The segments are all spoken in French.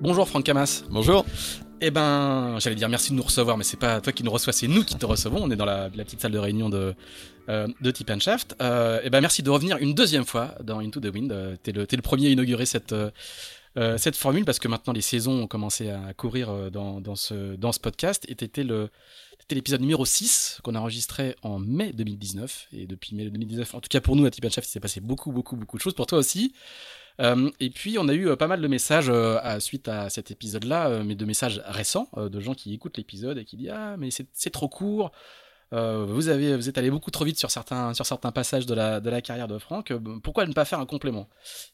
Bonjour Franck Camas. Bonjour. Eh ben, j'allais dire merci de nous recevoir, mais c'est pas toi qui nous reçois, c'est nous qui te recevons. On est dans la, petite salle de réunion de, euh, de Tip and Shaft. Euh, eh ben, merci de revenir une deuxième fois dans Into the Wind. Euh, t'es le, es le premier à inaugurer cette, euh, cette formule parce que maintenant les saisons ont commencé à courir dans, dans, ce, dans ce podcast. Et t'étais le, c'était l'épisode numéro 6 qu'on a enregistré en mai 2019. Et depuis mai 2019, en tout cas pour nous à Tip and Shaft, il s'est passé beaucoup, beaucoup, beaucoup de choses. Pour toi aussi. Euh, et puis on a eu euh, pas mal de messages euh, suite à cet épisode-là, mais de messages récents de gens qui écoutent l'épisode et qui disent ah mais c'est trop court. vous avez vous êtes allé beaucoup trop vite sur certains sur certains passages de la de la carrière de Franck. pourquoi ne pas faire un complément?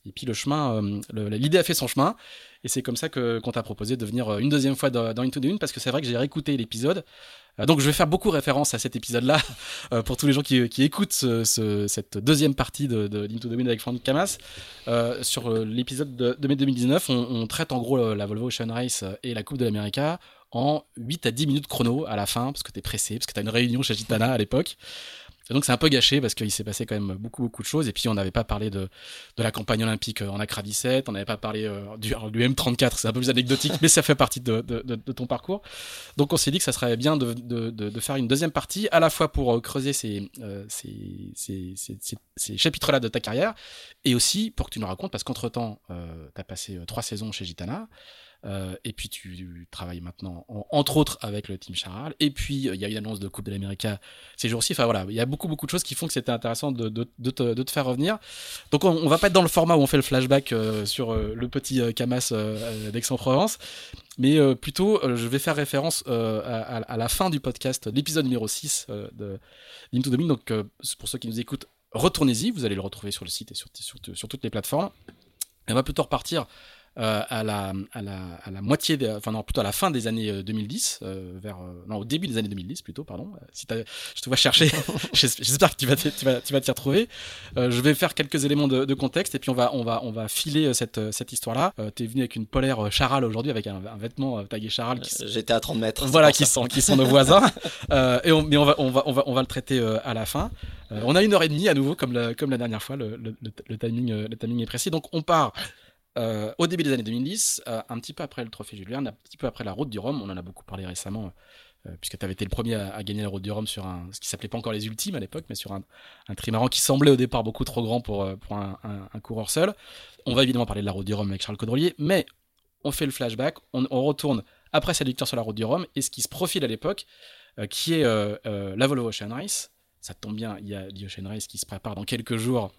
Et puis le chemin, l'idée a fait son chemin. Et c'est comme ça qu'on t'a proposé de venir une deuxième fois dans, dans Into the Une parce que c'est vrai que j'ai réécouté l'épisode donc je vais faire beaucoup référence à cet épisode-là euh, pour tous les gens qui, qui écoutent ce, cette deuxième partie de, de Into the Wind avec Franck Camas. Euh, sur l'épisode de, mai 2019, on, on, traite en gros la Volvo Ocean Race et la Coupe de l'América en 8 à 10 minutes chrono à la fin, parce que t'es pressé, parce que t'as une réunion chez Gitana à l'époque. Donc c'est un peu gâché parce qu'il s'est passé quand même beaucoup beaucoup de choses et puis on n'avait pas parlé de, de la campagne olympique en Accra 17, on n'avait pas parlé euh, du, du, M34, c'est un peu plus anecdotique mais ça fait partie de, de, de, ton parcours. Donc on s'est dit que ça serait bien de, de, faire une deuxième partie à la fois pour euh, creuser ces, euh, ces, ces, ces, chapitres-là de ta carrière et aussi pour que tu nous racontes parce qu'entre temps euh, tu as passé trois saisons chez Gitana. Euh, et puis tu, travailles maintenant, entre autres, avec le team Charal. Et puis euh, il y a une annonce de Coupe de l'Amérique ces jours-ci. Enfin voilà, il y a beaucoup beaucoup de choses qui font que c'était intéressant de, de, de, te, faire revenir. Donc on, on, va pas être dans le format où on fait le flashback euh, sur le petit Camas d'Aix-en-Provence, mais plutôt je vais faire référence à, à, la fin du podcast, l'épisode numéro 6 de Into the Donc pour ceux qui nous écoutent, retournez-y, vous allez le retrouver sur le site et sur, sur, sur toutes les plateformes. Et on va plutôt repartir euh, à, la, à, la, à la moitié, enfin non, plutôt à la fin des années 2010, euh, euh, vers, non, au début des années 2010 plutôt, pardon. Si je te vois chercher, j'espère que tu vas, tu vas, tu vas t'y retrouver. je vais faire quelques éléments de, de, contexte et puis on va, on va, on va filer cette, cette histoire-là. tu es venu avec une polaire Charal aujourd'hui, avec un, un vêtement tagué Charal. J'étais à 30 mètres. Voilà, qui sont, qui sont nos voisins. et on, mais on va, on va, on va, on va le traiter à la fin. on a une heure et demie à nouveau, comme la, comme la dernière fois. Le, le, le timing, le timing est précis. Donc on part euh, au début des années 2010, euh, un petit peu après le trophée Julien, un petit peu après la route du Rhum, on en a beaucoup parlé récemment, euh, puisque tu avais été le premier à, gagner la route du Rhum sur un, ce qui s'appelait pas encore les ultimes à l'époque, mais sur un, un, trimaran qui semblait au départ beaucoup trop grand pour, pour un, un, coureur seul. On va évidemment parler de la route du Rhum avec Charles Caudrelier, mais on fait le flashback, on, on, retourne après sa victoire sur la route du Rhum, et ce qui se profile à l'époque, qui est la Volvo Ocean Race. Ça tombe bien, il y a l'Ocean Race qui se prépare dans quelques jours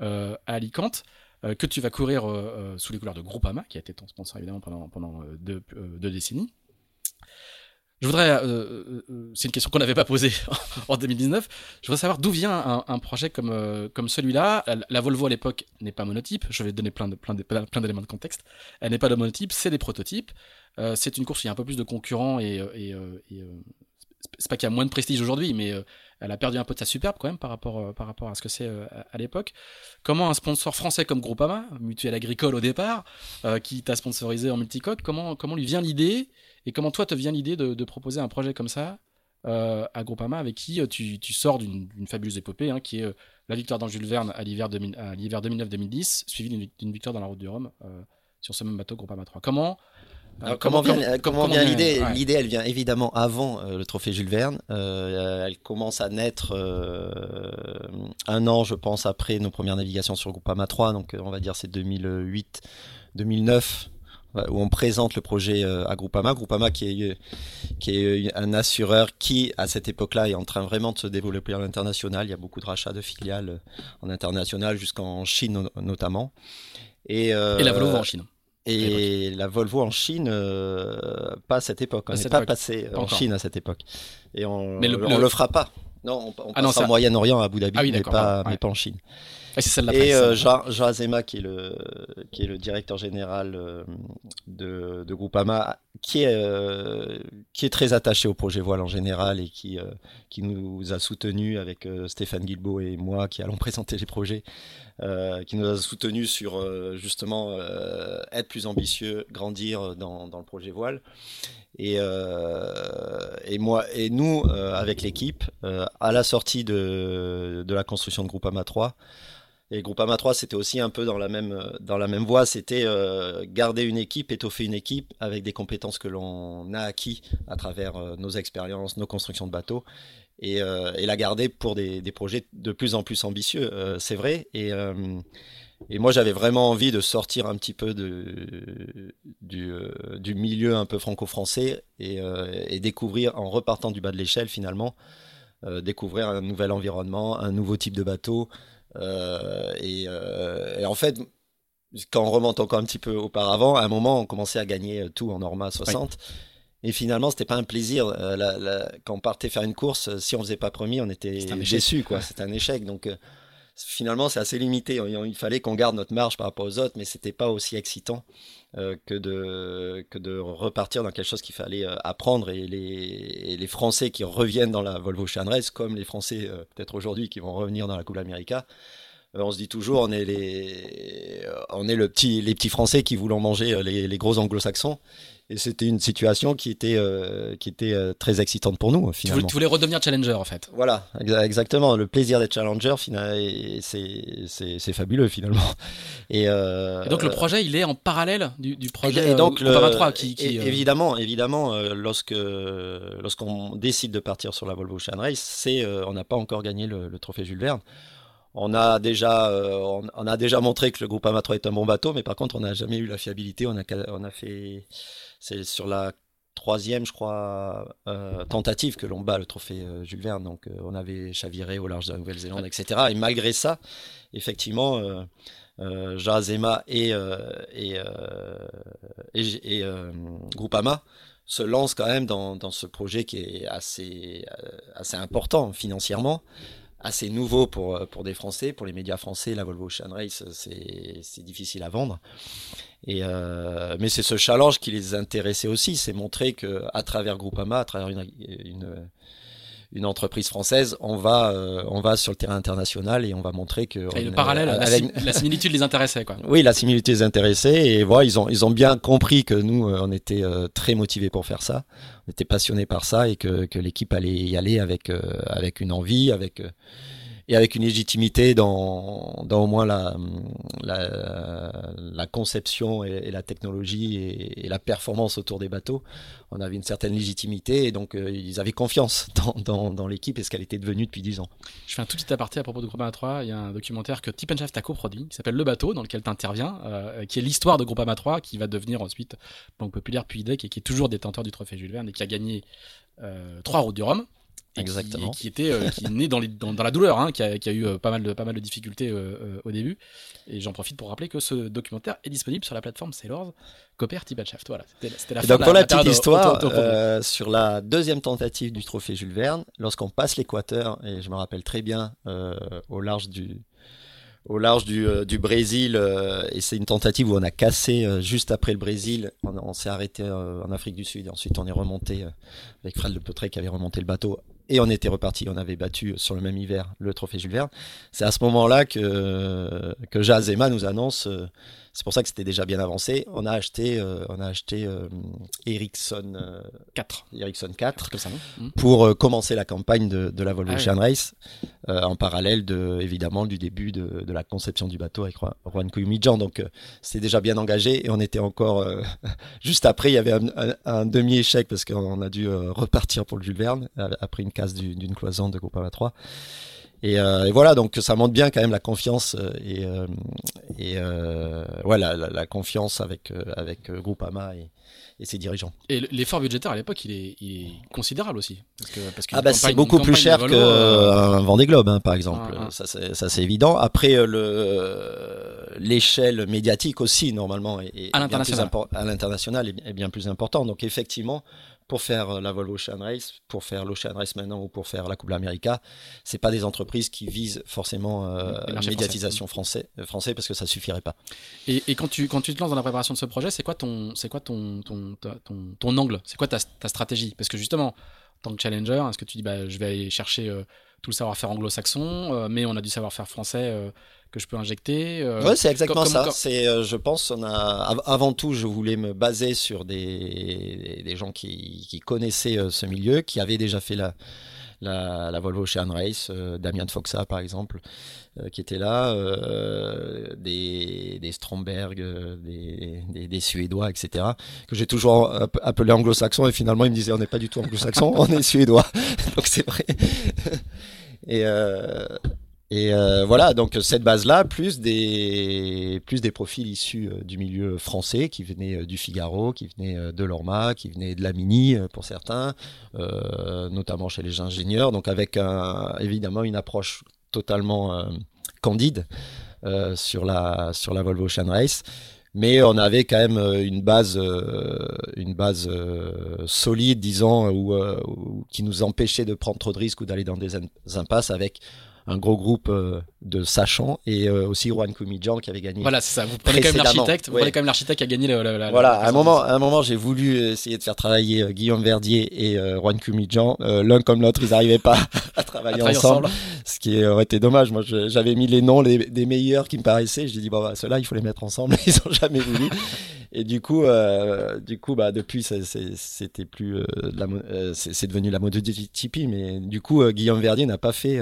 à Alicante. Euh, que tu vas courir euh, euh, sous les couleurs de Groupama, qui a été ton sponsor évidemment pendant, pendant deux, deux décennies. Je voudrais, c'est une question qu'on n'avait pas posée en 2019. Je voudrais savoir d'où vient un, projet comme comme celui-là. La, Volvo à l'époque n'est pas monotype. Je vais donner plein de plein de, plein d'éléments de contexte. Elle n'est pas de monotype, c'est des prototypes. C'est une course où il y a un peu plus de concurrents et, et, c'est pas qu'il y a moins de prestige aujourd'hui, mais elle a perdu un peu de sa superbe quand même par rapport, euh, par rapport à ce que c'est euh, à, l'époque. Comment un sponsor français comme Groupama, Mutuelle Agricole au départ, qui t'a sponsorisé en multicoque, comment, comment lui vient l'idée Et comment toi te vient l'idée de, proposer un projet comme ça à Groupama avec qui tu, sors d'une fabuleuse épopée hein, qui est la victoire dans Jules Verne à l'hiver 2009-2010, suivie d'une victoire dans la route du Rhum sur ce même bateau Groupama 3. Comment euh, comment, vient, comment, vient l'idée L'idée, elle vient évidemment avant euh, le trophée Jules Verne. Euh, elle commence à naître un an, je pense, après nos premières navigations sur Groupama 3. Donc, on va dire c'est 2008, 2009 où on présente le projet à Groupama. Groupama qui est, qui est un assureur qui, à cette époque-là, est en train vraiment de se développer à l'international. Il y a beaucoup de rachats de filiales en international, jusqu'en Chine notamment. Et, et la Volvo en Chine. Et la Volvo en Chine, euh, pas à cette époque. On n'est pas passé en Chine à cette époque. Et on ne le, fera pas. Non, on, ah passe en Moyen-Orient, à Abu Dhabi, ah mais, pas, mais pas en Chine. Celle et euh, Jean, Jean, Azema, qui est le, qui est le directeur général euh, de, de Groupama, qui est, euh, qui est très attaché au projet voile en général et qui, euh, qui nous a soutenus avec euh, Stéphane Guilbeault et moi qui allons présenter les projets, qui nous a soutenus sur justement être plus ambitieux, grandir dans, dans le projet voile. Et, et moi et nous avec l'équipe à la sortie de, de la construction de Groupama 3 et Groupama 3, c'était aussi un peu dans la même, dans la même voie. C'était euh, garder une équipe, étoffer une équipe avec des compétences que l'on a acquis à travers euh, nos expériences, nos constructions de bateaux. Et, euh, et la garder pour des, projets de plus en plus ambitieux, c'est vrai. Et, et moi, j'avais vraiment envie de sortir un petit peu du, milieu un peu franco-français et, découvrir, en repartant du bas de l'échelle finalement, découvrir un nouvel environnement, un nouveau type de bateau. Euh, euh, et, en fait, quand on remonte encore un petit peu auparavant, à un moment, on commençait à gagner tout en Norma 60. Et finalement, c'était pas un plaisir. Euh, quand on partait faire une course, si on faisait pas premier, on était déçu, quoi. C'était un échec. Donc, finalement, c'est assez limité. Il fallait qu'on garde notre marge par rapport aux autres, mais c'était pas aussi excitant euh, que, de, que de repartir dans quelque chose qu'il fallait euh, apprendre. Et les, les, Français qui reviennent dans la Volvo Race, comme les Français euh, peut-être aujourd'hui qui vont revenir dans la Coupe América, on se dit toujours, on est les, on est le petit, les petits Français qui voulons manger les, les gros Anglo-Saxons. Et c'était une situation qui était, euh, qui était euh, très excitante pour nous, finalement. Tu voulais, redevenir challenger, en fait. Voilà, exactement. Le plaisir d'être challenger, c'est fabuleux, finalement. Euh, et, donc, le projet, il est en parallèle du, du projet et donc, le, 23 qui, qui Évidemment, évidemment lorsque lorsqu'on décide de partir sur la Volvo Ocean Race, on n'a pas encore gagné le, le trophée Jules Verne on a déjà, on, a déjà montré que le groupe Amatro est un bon bateau, mais par contre, on n'a jamais eu la fiabilité. On a, fait c'est sur la troisième, je crois, euh, tentative que l'on bat le trophée euh, Jules Verne. Donc, euh, on avait chaviré au large de la Nouvelle-Zélande, etc. Et malgré ça, effectivement, euh, Jazema et, et, et, Groupama se lancent quand même dans, ce projet qui est assez important financièrement assez nouveau pour, pour des Français, pour les médias français. La Volvo Ocean Race, c'est difficile à vendre. Et euh, mais c'est ce challenge qui les intéressait aussi, c'est montrer que à travers Groupama, à travers une, une entreprise française, on va euh, on va sur le terrain international et on va montrer que le parallèle, la, similitude les intéressait quoi. Oui, la similitude les intéressait et voilà, ils ont ils ont bien compris que nous euh, on était très motivés pour faire ça, on était passionnés par ça et que que l'équipe allait y aller avec avec une envie, avec et avec une légitimité dans, au moins la, conception et, la technologie et, la performance autour des bateaux. On avait une certaine légitimité et donc euh, ils avaient confiance dans l'équipe et ce qu'elle était devenue depuis 10 ans. Je fais un tout petit aparté à propos de Groupama 3. Il y a un documentaire que Tip Shaft a coproduit qui s'appelle Le Bateau, dans lequel tu interviens, euh, qui est l'histoire de Groupama 3 qui va devenir ensuite Banque Populaire puis IDEC et qui est toujours détenteur du trophée Jules Verne et qui a gagné euh, trois routes du Rhum Exactement. Qui, était euh, qui né dans, les, dans, la douleur, hein, qui, a, qui, a, eu euh, pas mal de, pas mal de difficultés euh, au début. Et j'en profite pour rappeler que ce documentaire est disponible sur la plateforme Sailors, Copper Shaft. Voilà, c'était la, donc, pour la, petite histoire, sur la deuxième tentative du trophée Jules Verne, lorsqu'on passe l'équateur, et je me rappelle très bien, au large du, au large du, euh, du Brésil euh, et c'est une tentative où on a cassé euh, juste après le Brésil. On, s'est arrêté en Afrique du Sud. Ensuite, on est remonté avec Fred Le Petré qui avait remonté le bateau et on était reparti. On avait battu sur le même hiver le trophée Jules Verne. C'est à ce moment-là que que nous annonce c'est pour ça que c'était déjà bien avancé. On a acheté, on a acheté Ericsson 4, Ericsson 4 comme ça, non pour commencer la campagne de, de la Volvo Ah. Ocean Race en parallèle de évidemment du début de, de la conception du bateau avec Juan- Juan Cuimidjan. Donc euh, c'était déjà bien engagé et on était encore euh, juste après il y avait un, un- un demi-échec parce qu'on a dû euh, repartir pour le Jules Verne euh, après une casse du- d'une cloison de Groupama 3. Et, euh, et voilà, donc ça montre bien quand même la confiance euh, et, euh, et euh, ouais, la, la- la confiance avec, avec Groupama et, et ses dirigeants. Et l'effort budgétaire à l'époque, il est, il est considérable aussi. Parce que, parce qu'une Ah bah c'est beaucoup plus cher euh, qu'un Vendée Globe, hein, par exemple. Ah, ah. Ça, c'est, évident. Après, le, l'échelle médiatique aussi, normalement, est, À l'international. est, est bien plus important. Donc, effectivement, pour faire euh, la Volvo Ocean Race, pour faire l'Ocean Race maintenant ou pour faire la Coupe América, c'est pas des entreprises qui visent forcément euh, marchés médiatisation français, euh, français parce que ça suffirait pas. Et, et quand, tu, quand tu te lances dans la préparation de ce projet, c'est quoi ton, c'est quoi ton, ton, ton, ton angle? C'est quoi ta, ta stratégie? Parce que justement, en tant que challenger, est-ce que tu dis bah, je vais aller chercher euh, tout le savoir-faire anglo-saxon, euh, mais on a du savoir-faire français que je peux injecter euh, Ouais, c'est exactement comme- ça. comme- C'est, euh, je pense, on a av- avant tout, je voulais me baser sur des, des gens qui, qui connaissaient euh, ce milieu, qui avaient déjà fait la la, la Volvo Ocean Race, euh, Damien Foxa par exemple, qui était là, des, des Stromberg, des, des, des Suédois, etc. Que j'ai toujours app- appelé anglo-saxons et finalement ils me disaient on n'est pas du tout anglo-saxon, on est suédois. Donc c'est vrai. et et euh, voilà, donc cette base-là, plus des, plus des profils issus euh, du milieu français, qui venaient euh, du Figaro, qui venaient euh, de l'Orma, qui venaient de la Mini euh, pour certains, euh, notamment chez les ingénieurs, donc avec évidemment une approche totalement euh, candide euh, sur, la, sur la Volvo Ocean Race. Mais on avait quand même euh, une base, euh, une base euh, solide, disons, où, euh, qui nous empêchait de prendre trop de risques ou d'aller dans des im- impasses avec un gros groupe euh, de sachants et euh, aussi Juan Kumidjan qui avait gagné. Voilà, c'est ça. Vous prenez quand même l'architecte. Vous ouais. prenez quand même l'architecte qui a gagné la. Voilà, à un moment, à un moment, j'ai voulu essayer de faire travailler euh, Guillaume Verdier et Juan Kumidjan. Euh, L'un comme l'autre, ils n'arrivaient pas à à travailler ensemble, ce qui aurait été dommage. Moi, j'avais mis les noms les- des meilleurs qui me paraissaient. J'ai dit bon, bah, ceux-là, il faut les mettre ensemble. Ils ont jamais voulu. Et du coup, euh, du coup, bah depuis, c'était plus, euh, de euh, c'est devenu la MotoGP. Mais du coup, Guillaume Verdier n'a pas fait,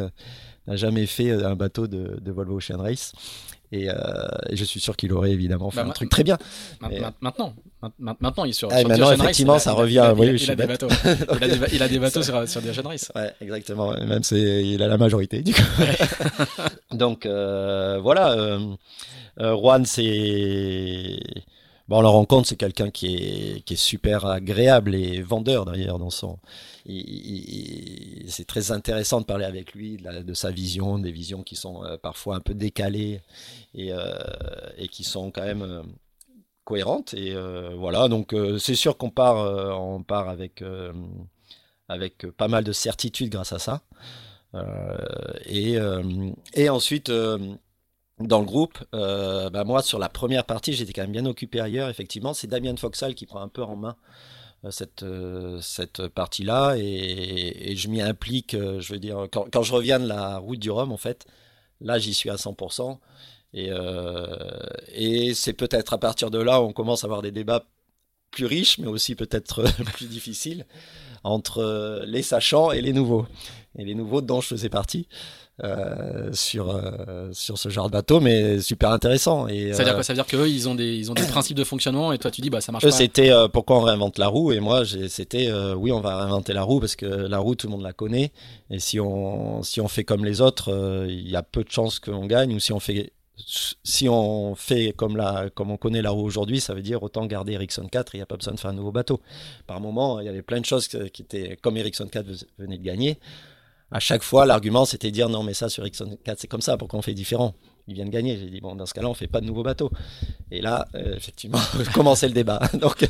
n'a jamais fait euh, un bateau de, de Volvo Ocean Race. Et, euh, et je suis sûr qu'il aurait évidemment fait Bah, un truc très bien. Ma- Et- ma- Maintenant, ma- ma- maintenant, il est sur. Ah, sur maintenant, Race, effectivement, ça il a- revient, il a- oui, il a- il des bateaux. Il a des, ba- il a des bateaux sur, sur The Ocean Race. Ouais, exactement. Même c'est, il a la majorité du coup. Donc euh, voilà, euh, Juan, c'est bon, on le rencontre, c'est quelqu'un qui est qui est super agréable et vendeur d'ailleurs dans son. c'est très intéressant de parler avec lui de, sa vision, des visions qui sont euh, parfois un peu décalées et euh, qui sont quand même euh, cohérentes. Et voilà, donc c'est sûr qu'on part, on part avec avec pas mal de certitude grâce à ça. Et, et ensuite, dans le groupe, euh, bah moi, sur la première partie, j'étais quand même bien occupé ailleurs. Effectivement, c'est Damien Foxal qui prend un peu en main euh, cette, euh, cette partie-là. Et, je m'y implique, je veux dire, quand, je reviens de la route du Rhum, en fait, là, j'y suis à 100%. Et, et c'est peut-être à partir de là où on commence à avoir des débats plus riches, mais aussi peut-être plus difficiles entre les sachants et les nouveaux. Et les nouveaux dont je faisais partie euh, sur, euh, sur ce genre de bateau, mais super intéressant. Et, Ça veut dire euh, quoi? Ça veut dire qu'eux, ils ont des, ils ont des principes de fonctionnement et toi, tu dis, bah, ça marche eux, pas. c'était pourquoi on réinvente la roue, et moi, j'ai- c'était oui, on va réinventer la roue parce que la roue, tout le monde la connaît. Et si on, si on fait comme les autres, il y a peu de chances qu'on gagne, ou si on fait. Si on fait comme, la, comme on connaît la roue aujourd'hui, ça veut dire autant garder Ericsson 4 il n'y a pas besoin de faire un nouveau bateau. Par moment, il y avait plein de choses qui étaient comme Ericsson 4 venait de gagner. À chaque fois, l'argument c'était dire non, mais ça sur Ericsson 4 c'est comme ça, pourquoi on fait différent? Il vient de gagner. J'ai dit bon, dans ce cas-là, on fait pas de nouveau bateau. Et là, euh, effectivement, commençait le débat. donc,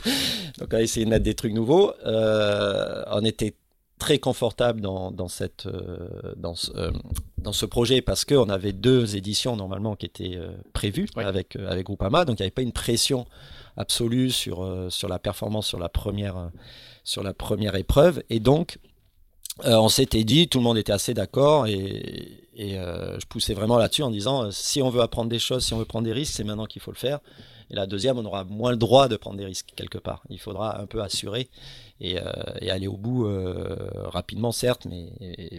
donc, on a essayé de mettre des trucs nouveaux. Euh, on était très confortable dans, dans, cette, euh, dans, ce, euh, dans ce projet parce qu'on avait deux éditions normalement qui étaient prévues avec, avec Groupama, donc il n'y avait pas une pression absolue sur, sur la performance sur la première, sur la première épreuve. Et donc, euh, on s'était dit, tout le monde était assez d'accord et, euh, je poussais vraiment là-dessus en disant, euh, si on veut apprendre des choses, si on veut prendre des risques, c'est maintenant qu'il faut le faire. Et la deuxième, on aura moins le droit de prendre des risques quelque part. Il faudra un peu assurer et, aller au bout rapidement, certes, mais,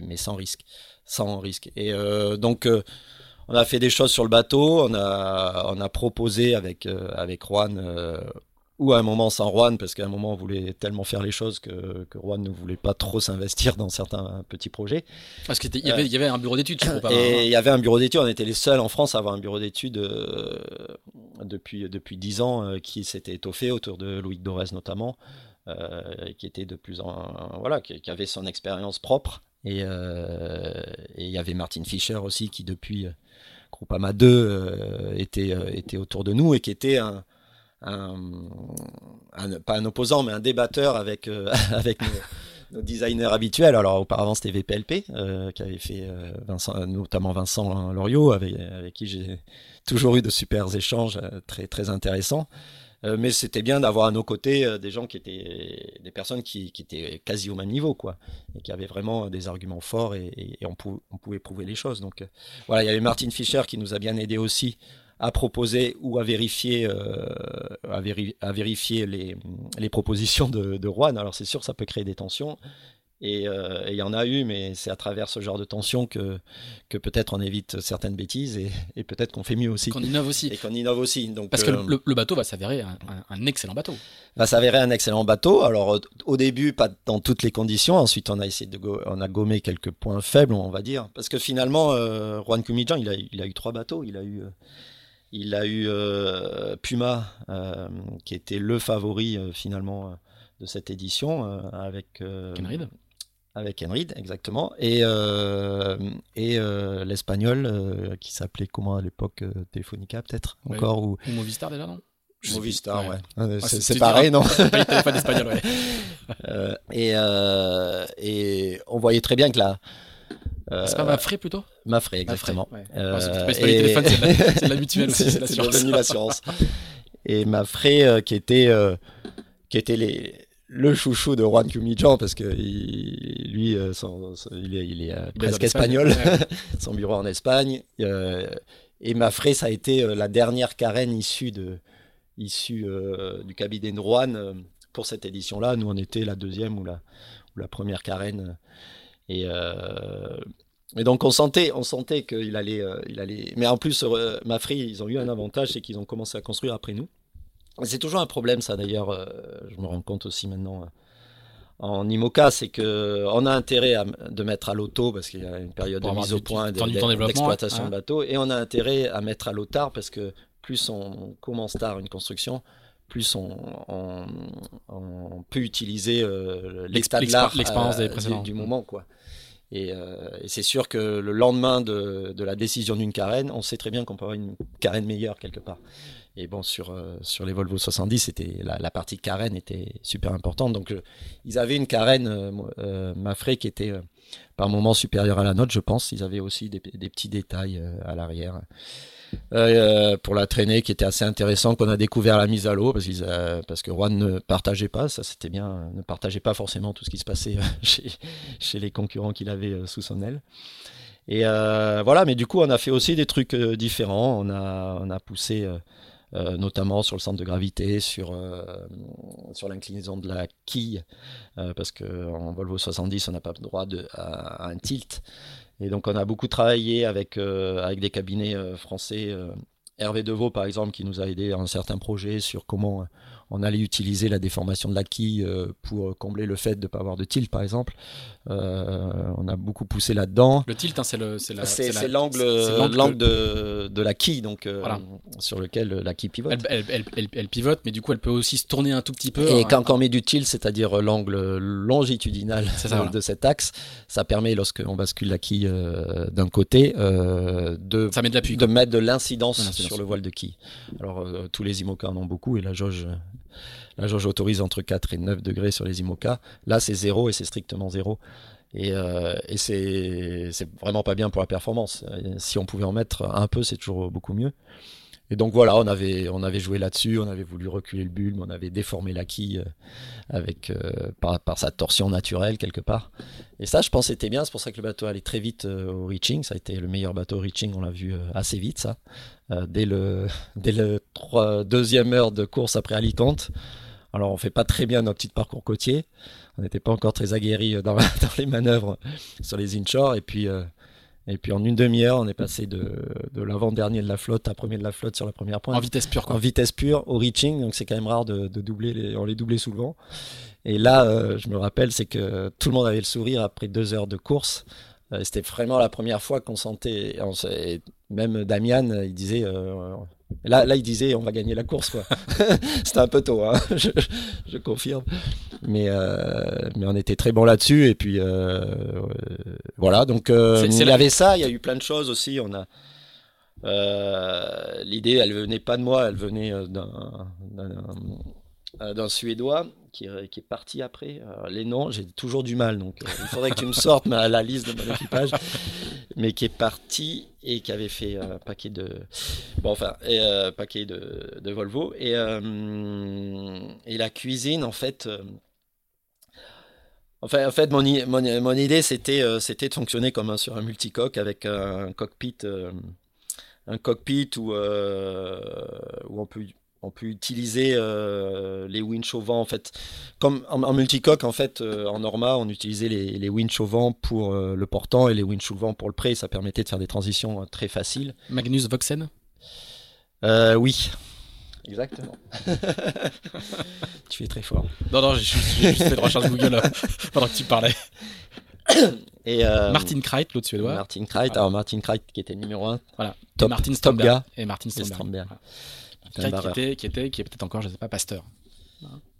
mais sans risque. Sans risque. Et donc, on a fait des choses sur le bateau. On a, on a proposé avec, avec Juan ou à un moment sans Juan, parce qu'à un moment on voulait tellement faire les choses que, que Juan ne voulait pas trop s'investir dans certains petits projets. Parce qu'il y, avait, y avait un bureau d'études, je crois Et il y avait un bureau d'études, on était les seuls en France à avoir un bureau d'études euh, depuis, depuis 10 ans euh, qui s'était étoffé autour de Louis Dorès notamment, euh, qui était de plus en. Voilà, qui, avait son expérience propre. Et il y avait Martin Fischer aussi qui depuis Groupama 2 était, était autour de nous et qui était un pas un opposant, mais un débatteur avec, euh, avec nos, designers habituels. Alors auparavant c'était VPLP euh, qui avait fait euh, notamment Vincent Loriot avec, qui j'ai toujours eu de super échanges très très intéressants. mais c'était bien d'avoir à nos côtés des gens qui étaient des personnes qui, étaient quasi au même niveau quoi et qui avaient vraiment des arguments forts et, on, on, pouvait prouver les choses. Donc voilà, il y avait Martin Fischer qui nous a bien aidé aussi à proposer ou à vérifier, euh, à, à, vérifier les, les propositions de, de Juan. Alors c'est sûr, ça peut créer des tensions. Euh, et il y en a eu, mais c'est à travers ce genre de tensions que, que peut-être on évite certaines bêtises et, et peut-être qu'on fait mieux aussi. Qu'on innove aussi. Et qu'on innove aussi. Donc, Parce que le, euh, le, bateau va s'avérer un, un, excellent bateau. Va s'avérer un excellent bateau. Alors au, début, pas dans toutes les conditions. Ensuite, on a essayé de on a gommé quelques points faibles, on va dire. Parce que finalement, euh, Juan Cumijan, il a, il a eu trois bateaux. Il a eu il a eu euh, Puma, euh, qui était le favori euh, finalement de cette édition, avec Kenrid. Avec Enrid, exactement. Et, et l'espagnol, qui s'appelait comment à l'époque Telefonica, peut-être encore ou... Movistar déjà, non? Movistar, ouais. Ah, c'est pareil, non? Ouais. et, et on voyait très bien que là c'est pas Mafré plutôt? Mafré, exactement. Euh, c'est c'est la, mutuelle aussi, c'est l'assurance. et Mafré, euh, qui était, euh, qui était les, le chouchou de Juan Cumijan, parce que il, lui, son, il est, il est presque espagnol, son bureau en Espagne. et Mafré, ça a été la dernière carène issue, de, issue du cabinet de Juan pour cette édition-là. Nous, on était la deuxième ou la, ou la première carène. Et, euh, et donc on sentait, on sentait qu'il allait, euh, il allait. Mais en plus, euh, Mafri, ils ont eu un avantage, c'est qu'ils ont commencé à construire après nous. C'est toujours un problème, ça d'ailleurs. je me rends compte aussi maintenant en IMOCA, c'est que on a intérêt à, de mettre à l'auto parce qu'il y a une période de mise au point d'exploitation de, bateaux, et on a intérêt à mettre à l'eau tard parce que plus on commence tard une construction, plus on, on, peut utiliser l'expérience des précédents. Du, du, moment quoi. Euh, et, c'est sûr que le lendemain de, la décision d'une carène, on sait très bien qu'on peut avoir une carène meilleure quelque part. Et bon, sur, euh, sur les Volvo 70, c'était, la, partie carène était super importante. Donc, euh, ils avaient une carène euh, Mafré qui était par moment supérieure à la nôtre, je pense. Ils avaient aussi des, des petits détails à l'arrière. Euh, pour la traînée qui était assez intéressant qu'on a découvert la mise à l'eau parce, euh, que Juan ne partageait pas, ça c'était bien, ne partageait pas forcément tout ce qui se passait euh, chez, les concurrents qu'il avait sous son aile. Et voilà, mais du coup on a fait aussi des trucs différents, on a, poussé notamment sur le centre de gravité, sur, l'inclinaison de la quille, parce qu'en Volvo 70 on n'a pas le droit à un tilt. Et donc on a beaucoup travaillé avec, euh, des cabinets euh, français. Euh, Hervé Deveau, par exemple, qui nous a aidé à un certain projet sur comment on allait utiliser la déformation de la quille pour combler le fait de ne pas avoir de tilt, par exemple. Euh, on a beaucoup poussé là-dedans. Le tilt, hein, c'est le, c'est, l'angle, l'angle de, de, la quille, donc euh, sur lequel la quille pivote. Elle, elle, elle, elle, pivote, mais du coup, elle peut aussi se tourner un tout petit peu. Et quand, on met du tilt, c'est-à-dire l'angle longitudinal de cet axe, ça permet, lorsqu'on bascule la quille d'un côté, de, ça met de, de mettre de l'incidence, sur le voile de quille. Alors, tous les IMOCA en ont beaucoup, et la jauge la jauge autorise entre 4 et 9 degrés sur les IMOCA. Là, c'est zéro et c'est strictement zéro. Et, euh, et c'est vraiment pas bien pour la performance. Si on pouvait en mettre un peu, c'est toujours beaucoup mieux. et donc voilà, on avait, joué là-dessus, on avait voulu reculer le bulbe, on avait déformé la quille avec, par, sa torsion naturelle quelque part. Et ça, je pense, c'était bien. C'est pour ça que le bateau allait très vite au reaching. Ça a été le meilleur bateau reaching, on l'a vu assez vite, ça. dès le deuxième heure de course après Alicante. Alors, on fait pas très bien notre petit parcours côtier. On n'était pas encore très aguerri dans, dans, les manœuvres sur les inshore. Et puis, et puis en une demi-heure, on est passé de, de l'avant-dernier de la flotte à premier de la flotte sur la première pointe. En vitesse pure, quoi. En vitesse pure, au reaching, donc c'est quand même rare de, de, doubler, les, on les doublait sous le vent. Et là, euh, je me rappelle, c'est que tout le monde avait le sourire après deux heures de course. Euh, C'était vraiment la première fois qu'on sentait, on, même Damian, il disait, euh, Là, là, il disait on va gagner la course. quoi. C'était un peu tôt, hein, je, je, confirme. Mais, euh, mais on était très bon là-dessus. Et puis euh, voilà, donc euh, il y avait ça, il y a eu plein de choses aussi. On a euh, l'idée, elle venait pas de moi, elle venait euh, d'un Suédois qui, qui, est parti après. les noms, j'ai toujours du mal, donc il faudrait que tu me sortes ma, la liste de mon équipage. Mais qui est parti et qui avait fait un paquet de bon enfin et, euh, paquet de, de, Volvo et, euh, et la cuisine en fait euh, enfin en fait mon, mon, mon idée c'était euh, c'était de fonctionner comme sur un multicoque avec un, cockpit un cockpit où où on peut on peut utiliser euh, les winch au vent en fait. Comme en, multicoque en fait euh, en Norma on utilisait les, les winch au vent pour euh, le portant et les winch au vent pour le pré. Ça permettait de faire des transitions très faciles. Magnus Voxen? Oui. Exactement. Tu es très fort. Non non j'ai juste fait de recherche Google pendant que tu parlais. Et Martin Kreit l'autre suédois. Martin Kreit. Voilà. alors Martin Kreit qui était numéro 1 voilà. Top, Martin top gars. Et Martin Stromberg voilà. Qui était, qui était, qui est peut-être encore, je sais pas, pasteur.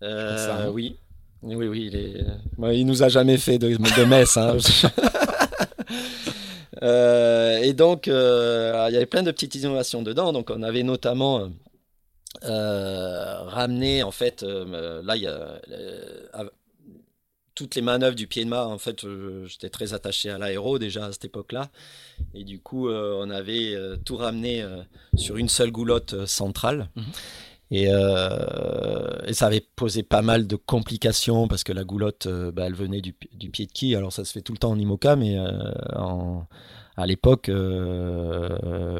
Euh, ça, oui. Oui, oui, il, est... bon, il nous a jamais fait de, de messe. Hein. euh, et donc, euh, il y avait plein de petites innovations dedans. Donc, on avait notamment euh, ramené, en fait, là, il y a toutes les manœuvres du pied de mât, en fait, j'étais très attaché à l'aéro déjà à cette époque-là. Et du coup, euh, on avait euh, tout ramené euh, sur une seule goulotte centrale. Mhm. Mm -hmm. et, et, ça avait posé pas mal de complications parce que la goulotte, bah, elle venait du, du, pied de quille. Alors ça se fait tout le temps en IMOCA, mais en, à l'époque,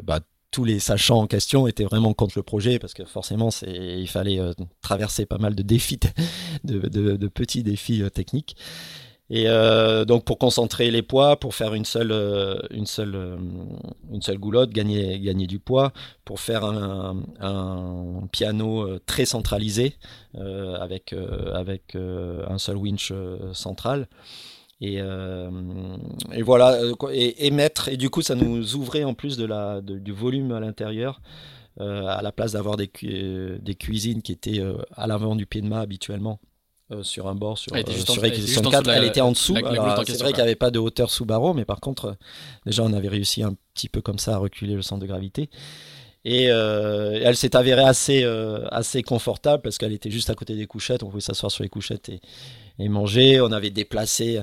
bah, tous les sachants en question étaient vraiment contre le projet parce que forcément il fallait euh, traverser pas mal de défis, de, petits défis euh, techniques. Et euh, donc pour concentrer les poids, pour faire une seule, une seule, une seule goulotte, gagner, gagner du poids, pour faire un, un piano très centralisé avec, avec un seul winch central. Et, euh, et, voilà, et, et, mettre, et du coup, ça nous ouvrait en plus de la, de, du volume à l'intérieur, euh, à la place d'avoir des, cu des cuisines qui étaient euh, à l'avant du pied de mât habituellement. sur un bord sur, sur Requisition 4, elle était en dessous. C'est vrai qu'il n'y avait pas de hauteur sous barreau, mais par contre, déjà on avait réussi un petit peu comme ça à reculer le centre de gravité. Et euh, elle s'est avérée assez, euh, assez confortable parce qu'elle était juste à côté des couchettes. On pouvait s'asseoir sur les couchettes et, manger. On avait déplacé.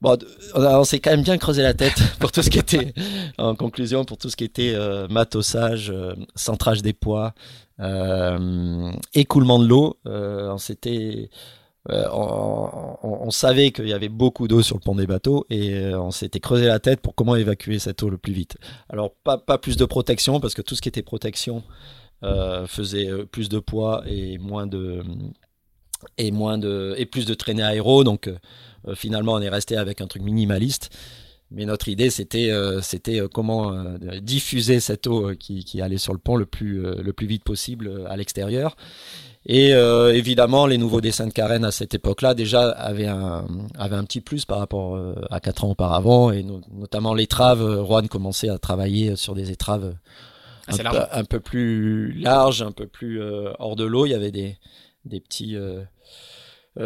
Bon, on s'est quand même bien creusé la tête pour tout ce qui était, en conclusion, pour tout ce qui était euh, matossage, euh, centrage des poids, écoulement de l'eau. on s'était. Euh, on, savait qu'il y avait beaucoup d'eau sur le pont des bateaux et euh, on s'était creusé la tête pour comment évacuer cette eau le plus vite. Alors pas, plus de protection parce que tout ce qui était protection euh, faisait plus de poids et moins de et moins de et plus de traînées aéro donc finalement on est resté avec un truc minimaliste. Mais notre idée, c'était, c'était comment diffuser cette eau qui, qui, allait sur le pont le plus, le plus vite possible à l'extérieur. Et euh, évidemment, les nouveaux dessins de Karen à cette époque-là déjà avaient un, avaient un petit plus par rapport euh, à quatre ans auparavant, et no notamment l'étrave. Juan commençait à travailler sur des étraves ah, un, peu, un, peu, plus larges, un peu plus euh, hors de l'eau. Il y avait des, des petits. Euh,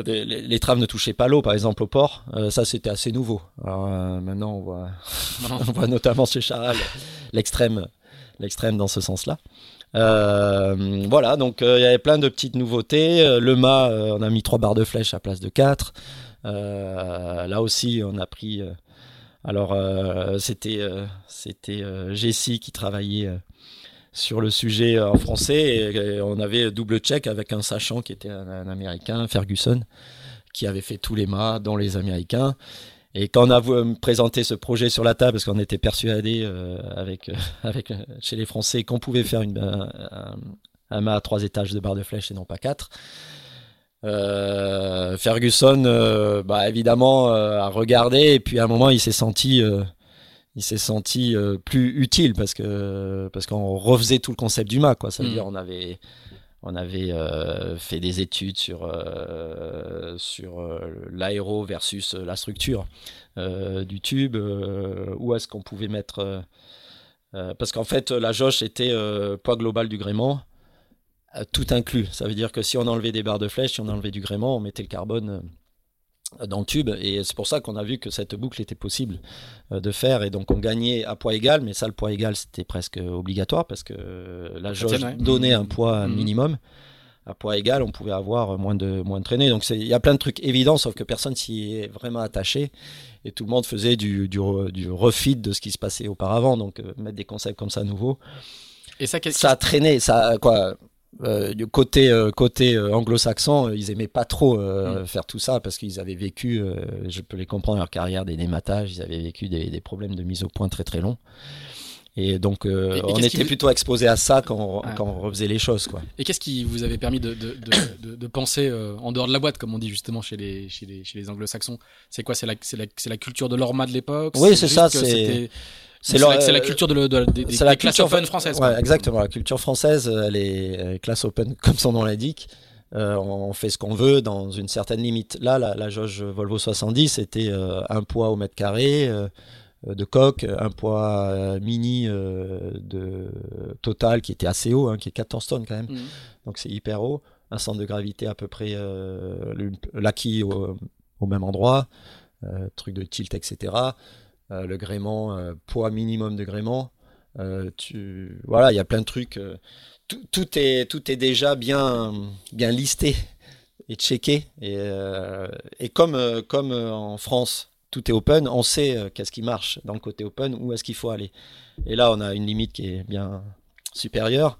des, l'étrave ne touchait pas l'eau, par exemple au port. Euh, ça, c'était assez nouveau. Alors, maintenant, on voit, on voit notamment chez Charal l'extrême, l'extrême dans ce sens-là. Euh, voilà, donc il euh, y avait plein de petites nouveautés. Euh, le mât, on a mis trois barres de flèche à place de 4. là aussi, on a pris. alors, c'était c'était Jessie qui travaillait sur le sujet en français. Et, on avait double check avec un sachant qui était un, Américain, Ferguson, qui avait fait tous les mâts, dont les Américains. Et quand on a présenté ce projet sur la table, parce qu'on était persuadé euh, avec, avec, chez les Français qu'on pouvait faire une, un, un, mât à trois étages de barre de flèche et non pas quatre, euh, Ferguson, euh, bah, évidemment, euh, a regardé et puis à un moment il s'est senti, il s'est senti plus utile parce que parce qu'on refaisait tout le concept du mât, quoi. Ça veut mm. dire on avait on avait fait des études sur sur l'aéro versus la structure du tube, où est-ce qu'on pouvait mettre parce qu'en fait la jauge était poids global du gréement euh, tout inclus. Ça veut dire que si on enlevait des barres de flèche, si on enlevait du gréement, on mettait le carbone euh, dans le tube. Et c'est pour ça qu'on a vu que cette boucle était possible euh, de faire. Et donc on gagnait à poids égal, mais ça, le poids égal, c'était presque obligatoire parce que la jauge donnait un poids mmh. minimum. À poids égal, on pouvait avoir moins de, moins de traînées. Donc il y a plein de trucs évidents, sauf que personne s'y est vraiment attaché. Et tout le monde faisait du, du, du refit de ce qui se passait auparavant. Donc mettre des concepts comme ça nouveaux. Et ça, ça a traîné. Ça, quoi, euh, côté euh, côté euh, anglo-saxon, ils aimaient pas trop mm. faire tout ça parce qu'ils avaient vécu, je peux les comprendre, leur carrière des dématages, ils avaient vécu des, problèmes de mise au point très très longs. Et donc, on était plutôt exposé à ça quand on, quand on, refaisait les choses. Quoi. Et qu'est-ce qui vous avait permis de, de, de, de penser en dehors de la boîte, comme on dit justement chez les, chez les, chez les anglo-saxons C'est quoi? C'est la, la, la, culture de l'orma de l'époque? Oui, c'est ça. C'est c'est la, la, culture de, de, des la classes open françaises. Ouais, exactement. La culture française, elle est classe open, comme son nom l'indique. Euh, on fait ce qu'on veut dans une certaine limite. Là, la, la jauge Volvo 70, c'était euh, un poids au mètre carré euh, de coque, un poids euh, mini euh, de total qui était assez haut, hein, qui est 14 tonnes quand même. Mmh. Donc c'est hyper haut. Un centre de gravité à peu près l'acquis au, au, même endroit, truc de tilt, etc. Euh, le gréement, euh, poids minimum de gréement. Euh, tu, voilà, il y a plein de trucs. Tout, tout, est, tout est déjà bien, bien listé et checké. Et, et comme, comme en France, est open, on sait qu'est-ce qui marche dans le côté open, où est-ce qu'il faut aller. Et là, on a une limite qui est bien supérieure.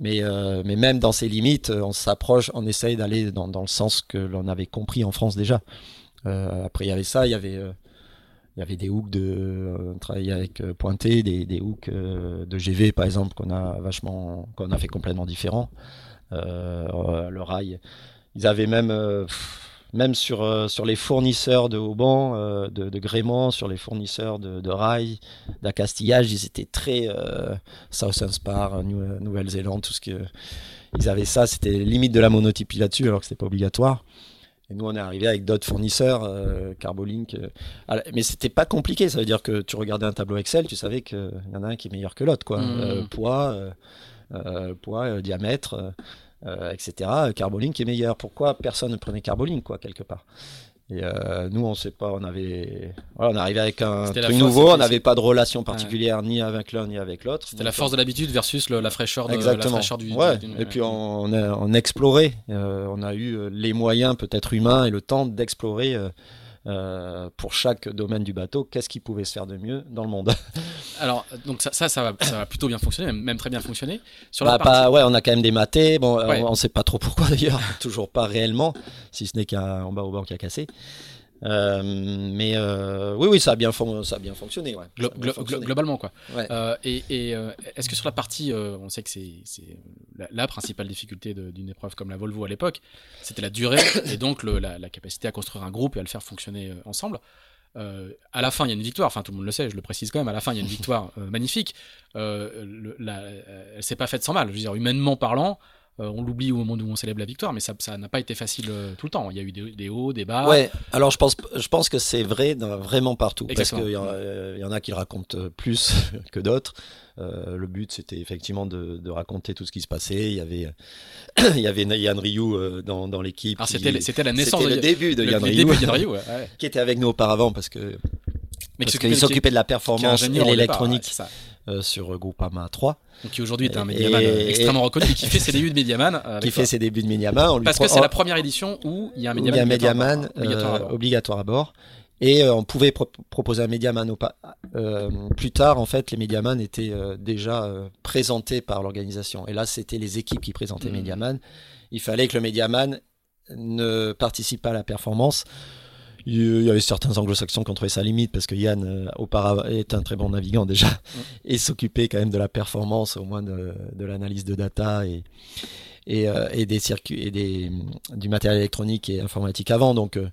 Mais, mais même dans ces limites, on s'approche, on essaye d'aller dans, le sens que l'on avait compris en France déjà. après, il y avait ça, il y avait il y avait des hooks de euh, travailler avec euh, pointé, des, des hooks euh, de GV par exemple qu'on a vachement qu'on a fait complètement différent. le rail, ils avaient même même sur, sur les fournisseurs de haubans, de, de, gréement, sur les fournisseurs de, de rails, d'accastillage, ils étaient très euh, Southern Spar, Nouvelle-Zélande, tout ce que ils avaient ça, c'était limite de la monotypie là-dessus, alors que c'était pas obligatoire. Et nous, on est arrivé avec d'autres fournisseurs, euh, Carbolink. Euh, mais c'était pas compliqué. Ça veut dire que tu regardais un tableau Excel, tu savais qu'il y en a un qui est meilleur que l'autre. quoi. Mmh. Euh, poids, euh, poids diamètre, etc. Carbolink est meilleur. Pourquoi personne ne prenait Carbolink, quoi, quelque part? Et euh, nous, on sait pas, on avait, voilà, on arrivait avec un truc nouveau, on n'avait pas de relation particulière ni avec l'un ni avec l'autre. C'était la force de l'habitude versus le, la fraîcheur de Exactement. la fraîcheur du. Ouais. et puis on, on, a, on explorait, euh, on a eu les moyens peut-être humains et le temps d'explorer euh, euh, pour chaque domaine du bateau, qu'est-ce qui pouvait se faire de mieux dans le monde. Alors, donc ça, ça, ça, va, ça va plutôt bien fonctionner, même, très bien fonctionner. Sur la bah, partie... ouais, on a quand même des matés. Bon, on ne sait pas trop pourquoi d'ailleurs, toujours pas réellement, si ce n'est qu'un bas au bord qui a cassé. Euh, mais euh, oui, oui, ça a bien, ça a bien fonctionné. Ouais. globalement, quoi. Euh, et, et est-ce que sur la partie, on sait que c'est la, la, principale difficulté d'une épreuve comme la Volvo à l'époque, c'était la durée et donc le, la, la, capacité à construire un groupe et à le faire fonctionner ensemble. à la fin, il y a une victoire. Enfin, tout le monde le sait, je le précise quand même. À la fin, il y a une victoire magnifique. Le, la, elle s'est pas faite sans mal. Je veux dire, humainement parlant, on l'oublie au moment où on célèbre la victoire, mais ça n'a pas été facile euh, tout le temps. Il y a eu des, hauts, des bas. Ouais, alors je pense, je pense que c'est vrai vraiment partout. Parce qu'il y, y, en a qui le racontent plus que d'autres. Euh, le but, c'était effectivement de, raconter tout ce qui se passait. Il y avait, il y avait Yann Ryu dans, dans l'équipe. C'était la naissance. C'était le début de Yann Ryu, qui était avec nous auparavant parce que mais parce qu'il s'occupait de la performance et l'électronique sur Groupama 3 qui aujourd'hui est un médiaman euh, extrêmement reconnu, et qui fait ses débuts de médiaman. Euh, qui fait ses débuts de médiaman. Parce que c'est la première édition où il y a un médiaman, obligatoire, à bord. Et on pouvait proposer un médiaman pas. plus tard, en fait, les médiamans étaient déjà présentés par l'organisation. Et là, c'était les équipes qui présentaient mmh. médiaman. Il fallait que le médiaman ne participe pas à la performance. Il y avait certains anglo-saxons qui ont trouvé ça limite parce que Yann, euh, auparavant, est un très bon navigant déjà et s'occupait quand même de la performance, au moins de, l'analyse de data et, euh, et, des circuits et des, du matériel électronique et informatique avant. Donc, euh,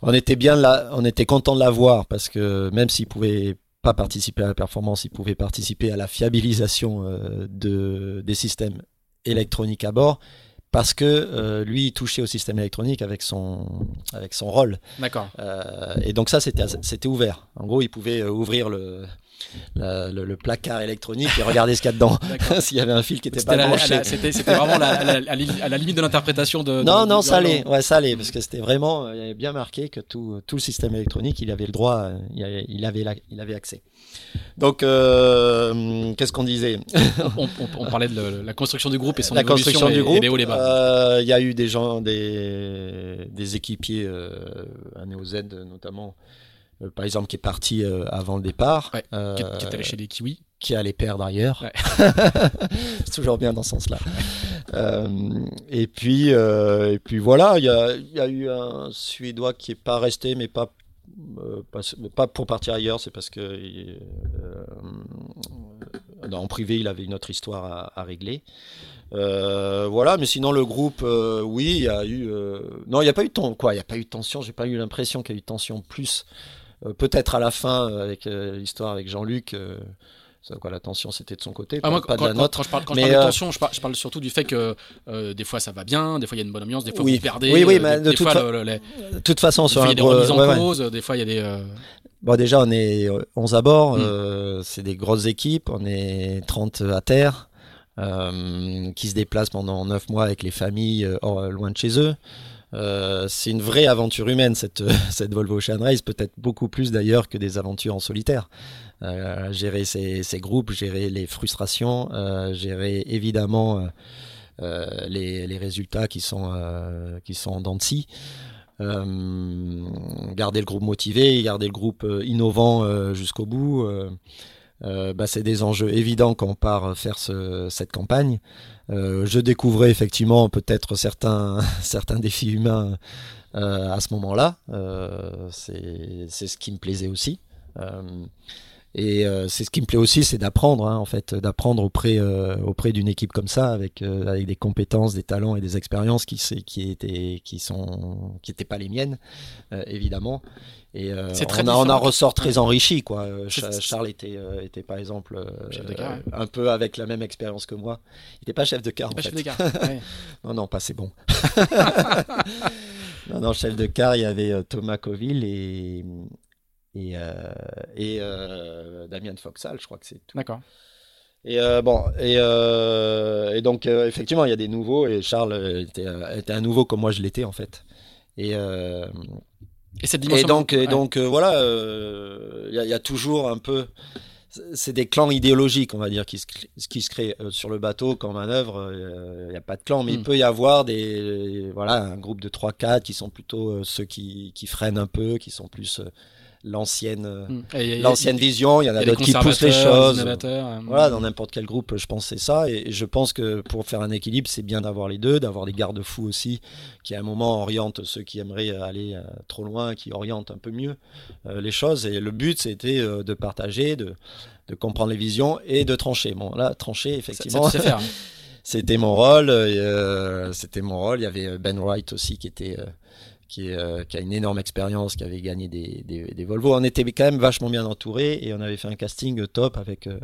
on était bien là, on était content de l'avoir parce que même s'il pouvait pas participer à la performance, il pouvait participer à la fiabilisation de, des systèmes électroniques à bord parce que euh, lui il touchait au système électronique avec son avec son rôle. D'accord. Euh, et donc ça c'était c'était ouvert. En gros, il pouvait euh, ouvrir le le, placard électronique et regarder ce qu'il y a dedans. S'il y avait un fil qui était pas branché. C'était vraiment à, la, limite de l'interprétation de, Non, non, ça allait. Ouais, ça allait parce que c'était vraiment, il avait bien marqué que tout, tout le système électronique, il avait le droit, il avait, il avait, il avait accès. Donc, euh, qu'est-ce qu'on disait? On, parlait de la construction du groupe et son la construction du groupe. Euh, il y a eu des gens, des, des équipiers, euh, à NeoZ notamment, euh, par exemple, qui est parti euh, avant le départ. qui, est, allé chez les Kiwis. Qui allait perdre ailleurs. c'est toujours bien dans ce sens-là. et, puis, et puis voilà, il y a, y a, eu un Suédois qui n'est pas resté, mais pas pas, pour partir ailleurs, c'est parce que euh, en privé il avait une autre histoire à, régler. voilà, mais sinon le groupe, oui, il y a eu, non, il n'y a pas eu de quoi, il y a pas eu de tension. J'ai pas eu l'impression qu'il y a eu de tension plus euh, peut-être à la fin, euh, avec euh, l'histoire avec Jean-Luc, quoi, la tension c'était de son côté, ah, pas, de la nôtre. Quand je parle, de tension, je parle, surtout du fait que des fois ça va bien, des fois il y a une bonne ambiance, des fois oui. vous perdez. Oui, oui, mais de toute, toute, façon, sur il y a des remises en cause, des fois il y a des. Bon, déjà, on est 11 à bord, mm. c'est des grosses équipes, on est 30 à terre, qui se déplacent pendant 9 mois avec les familles loin de chez eux. Euh, c'est une vraie aventure humaine cette, cette Volvo Ocean Race, peut-être beaucoup plus d'ailleurs que des aventures en solitaire. Euh, gérer ces, groupes, gérer les frustrations, euh, gérer évidemment euh, les, résultats qui sont, qui sont en dents de scie. garder le groupe motivé, garder le groupe innovant jusqu'au bout. Bah, c'est des enjeux évidents quand on part faire ce, cette campagne. Euh, je découvrais effectivement peut-être certains, certains défis humains euh, à ce moment-là. Euh, c'est ce qui me plaisait aussi. Et c'est ce qui me plaît aussi, c'est d'apprendre, hein, en fait, d'apprendre auprès auprès d'une équipe comme ça, avec avec des compétences, des talents et des expériences qui qui étaient qui sont qui pas les miennes, évidemment. Et euh, on, a, on a ressort très enrichi quoi. Euh, Charles était, euh, était par exemple un peu avec la même expérience que moi. Il n'était pas chef de car. En fait. chef de car. non non pas c'est bon. non non chef de car il y avait Thomas Coville et et, et Damien Foxal je crois que c'est tout. D'accord. Et bon, et, et donc effectivement, il y a des nouveaux et Charles était, était un nouveau comme moi je l'étais en fait. Et et cette dimension. Et donc, et donc euh, voilà, il euh, y, y, a toujours un peu. C'est des clans idéologiques, on va dire, qui se, qui se créent euh, sur le bateau qu'en manœuvre. Il n'y a pas de clan, mais il hmm. peut y avoir des, voilà, un groupe de 3-4 qui sont plutôt ceux qui, qui freinent un peu, qui sont plus l'ancienne mm. l'ancienne vision il y en a, d'autres qui poussent les choses. euh, voilà dans n'importe quel groupe je pense c'est ça. Et je pense que pour faire un équilibre c'est bien d'avoir les deux d'avoir des garde-fous aussi qui à un moment orientent ceux qui aimeraient aller euh, trop loin qui orientent un peu mieux euh, les choses. Et le but c'était de partager de, de comprendre les visions et de trancher. Bon là trancher effectivement hein. c'était mon rôle c'était mon rôle. Il y avait Ben Wright aussi qui était euh, qui, a une énorme expérience, qui avait gagné des, des, Volvo. On était quand même vachement bien entouré et on avait fait un casting top avec, euh,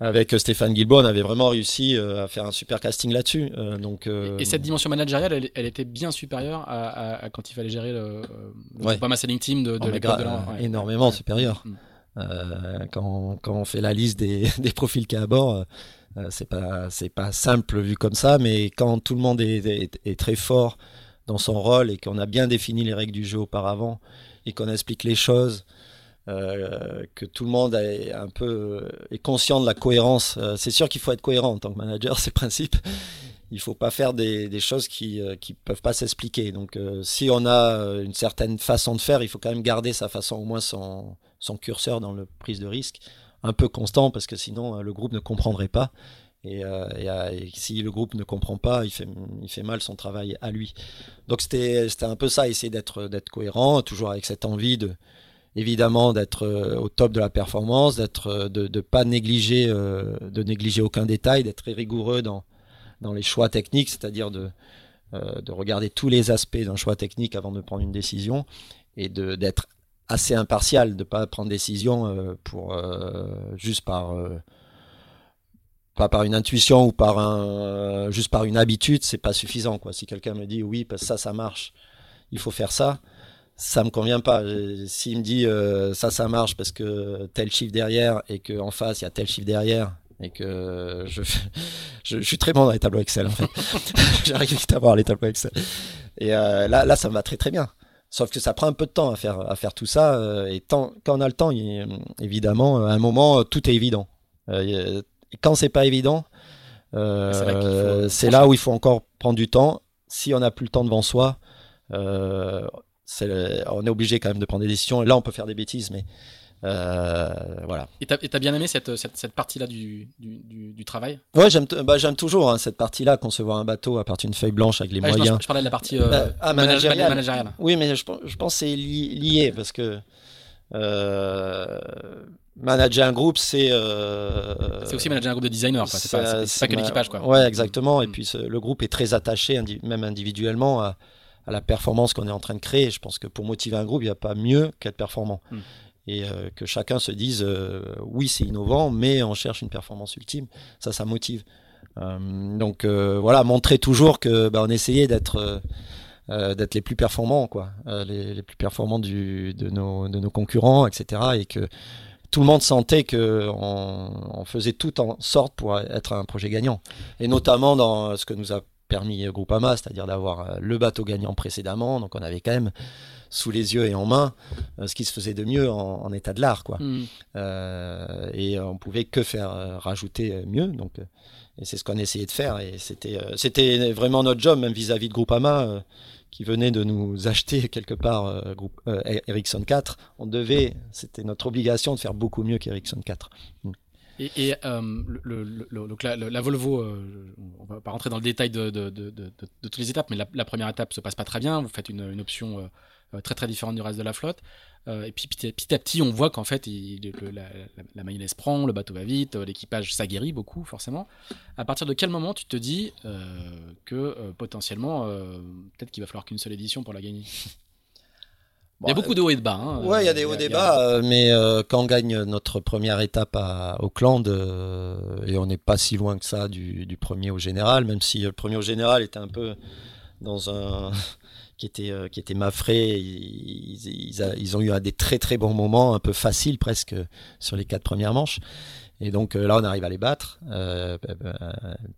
avec Stéphane Guilbault. On avait vraiment réussi euh, à faire un super casting là-dessus. donc, et, cette dimension managériale, elle, était bien supérieure à, quand il fallait gérer le, le Selling Team de, de oh, l'époque Énormément supérieure. Mm. quand, quand, on fait la liste des, des profils qu'il y a à bord, c'est pas pas simple vu comme ça, mais quand tout le monde est, est, est très fort dans son rôle et qu'on a bien défini les règles du jeu auparavant et qu'on explique les choses, euh, que tout le monde est un peu euh, est conscient de la cohérence. Euh, c'est sûr qu'il faut être cohérent en tant que manager, c'est le principe. il faut pas faire des, choses qui ne peuvent pas s'expliquer. Donc si on a une certaine façon de faire, il faut quand même garder sa façon, au moins son, son curseur dans le prise de risque, un peu constant parce que sinon le groupe ne comprendrait pas. Euh, euh, et, si le groupe ne comprend pas, il fait, mal son travail à lui. Donc c'était un peu ça, essayer d'être cohérent, toujours avec cette envie de, évidemment d'être euh, au top de la performance, de ne pas négliger de négliger aucun détail, d'être rigoureux dans les choix techniques, c'est-à-dire de de regarder tous les aspects d'un choix technique avant de prendre une décision et d'être assez impartial, de pas prendre décision pour juste par pas par une intuition ou par un euh, juste par une habitude, c'est pas suffisant quoi. Si quelqu'un me dit oui, parce que ça ça marche, il faut faire ça, ça me convient pas. S'il me dit euh, ça ça marche parce que tel chiffre derrière et que en face il y a tel chiffre derrière et que je, je, suis très bon dans les tableaux Excel en fait. J'arrive vite à voir les tableaux Excel. Et euh, là là ça me va très très bien. Sauf que ça prend un peu de temps à faire à faire tout ça et tant, quand on a le temps, évidemment, à un moment tout est évident. Quand c'est pas évident, euh, c'est là, où il faut encore prendre du temps. Si on n'a plus le temps devant soi, euh, on est obligé quand même de prendre des décisions. là, on peut faire des bêtises, mais euh, voilà. Et tu as bien aimé cette, cette, partie-là du, du, du, travail? Ouais, j'aime bah, toujours hein, cette partie-là, concevoir un bateau à partir d'une feuille blanche avec les moyens. Je, parlais de la partie bah, ah, managériale. Oui, mais je, je pense que c'est lié parce que manager un groupe, c'est. Euh, c'est aussi manager un groupe de designers, c'est pas, pas, que l'équipage. Quoi. Ouais, exactement. Et mm. puis le groupe est très attaché, même individuellement, à, la performance qu'on est en train de créer. Je pense que pour motiver un groupe, il n'y a pas mieux qu'être performant. Mm. Et euh, que chacun se dise euh, oui, c'est innovant, mais on cherche une performance ultime. Ça, ça motive. donc voilà, montrer toujours que bah, on essayait d'être. d'être les plus performants, quoi, les, les, plus performants du, de, nos, de nos concurrents, etc. Et que tout le monde sentait que on, faisait tout en sorte pour être un projet gagnant. Et notamment dans ce que nous a permis Groupama, c'est-à-dire d'avoir euh, le bateau gagnant précédemment. Donc on avait quand même sous les yeux et en main euh, ce qui se faisait de mieux en, état de l'art, quoi. Hmm. Euh, et on pouvait que faire rajouter mieux. Donc et c'est ce qu'on essayait de faire. Et c'était c'était vraiment notre job, même vis-à-vis de Groupama qui venait de nous acheter quelque part euh, euh, Ericsson 4, on devait, c'était notre obligation de faire beaucoup mieux qu'Ericsson 4. Mm. Et, euh, la, Volvo, on va pas rentrer dans le détail de, toutes les étapes, mais la, première étape se passe pas très bien. Vous faites une, une option euh, très très différente du reste de la flotte. Euh, et puis petit à petit, on voit qu'en fait, il, la, la, mayonnaise prend, le bateau va vite, euh, l'équipage s'aguerrit beaucoup, forcément. À partir de quel moment tu te dis que potentiellement, peut-être qu'il va falloir qu'une seule édition pour la gagner? Il y a beaucoup de hauts et de bas. Hein. Ouais, il y a des hauts et des bas, mais quand on gagne notre première étape à Auckland, et on n'est pas si loin que ça du, du, premier au général, même si le premier au général était un peu dans un, qui était euh, qui était Mafré. Ils, ils, ils, ont eu un des très très bons moments, un peu faciles presque sur les quatre premières manches. Et donc euh, là, on arrive à les battre, euh,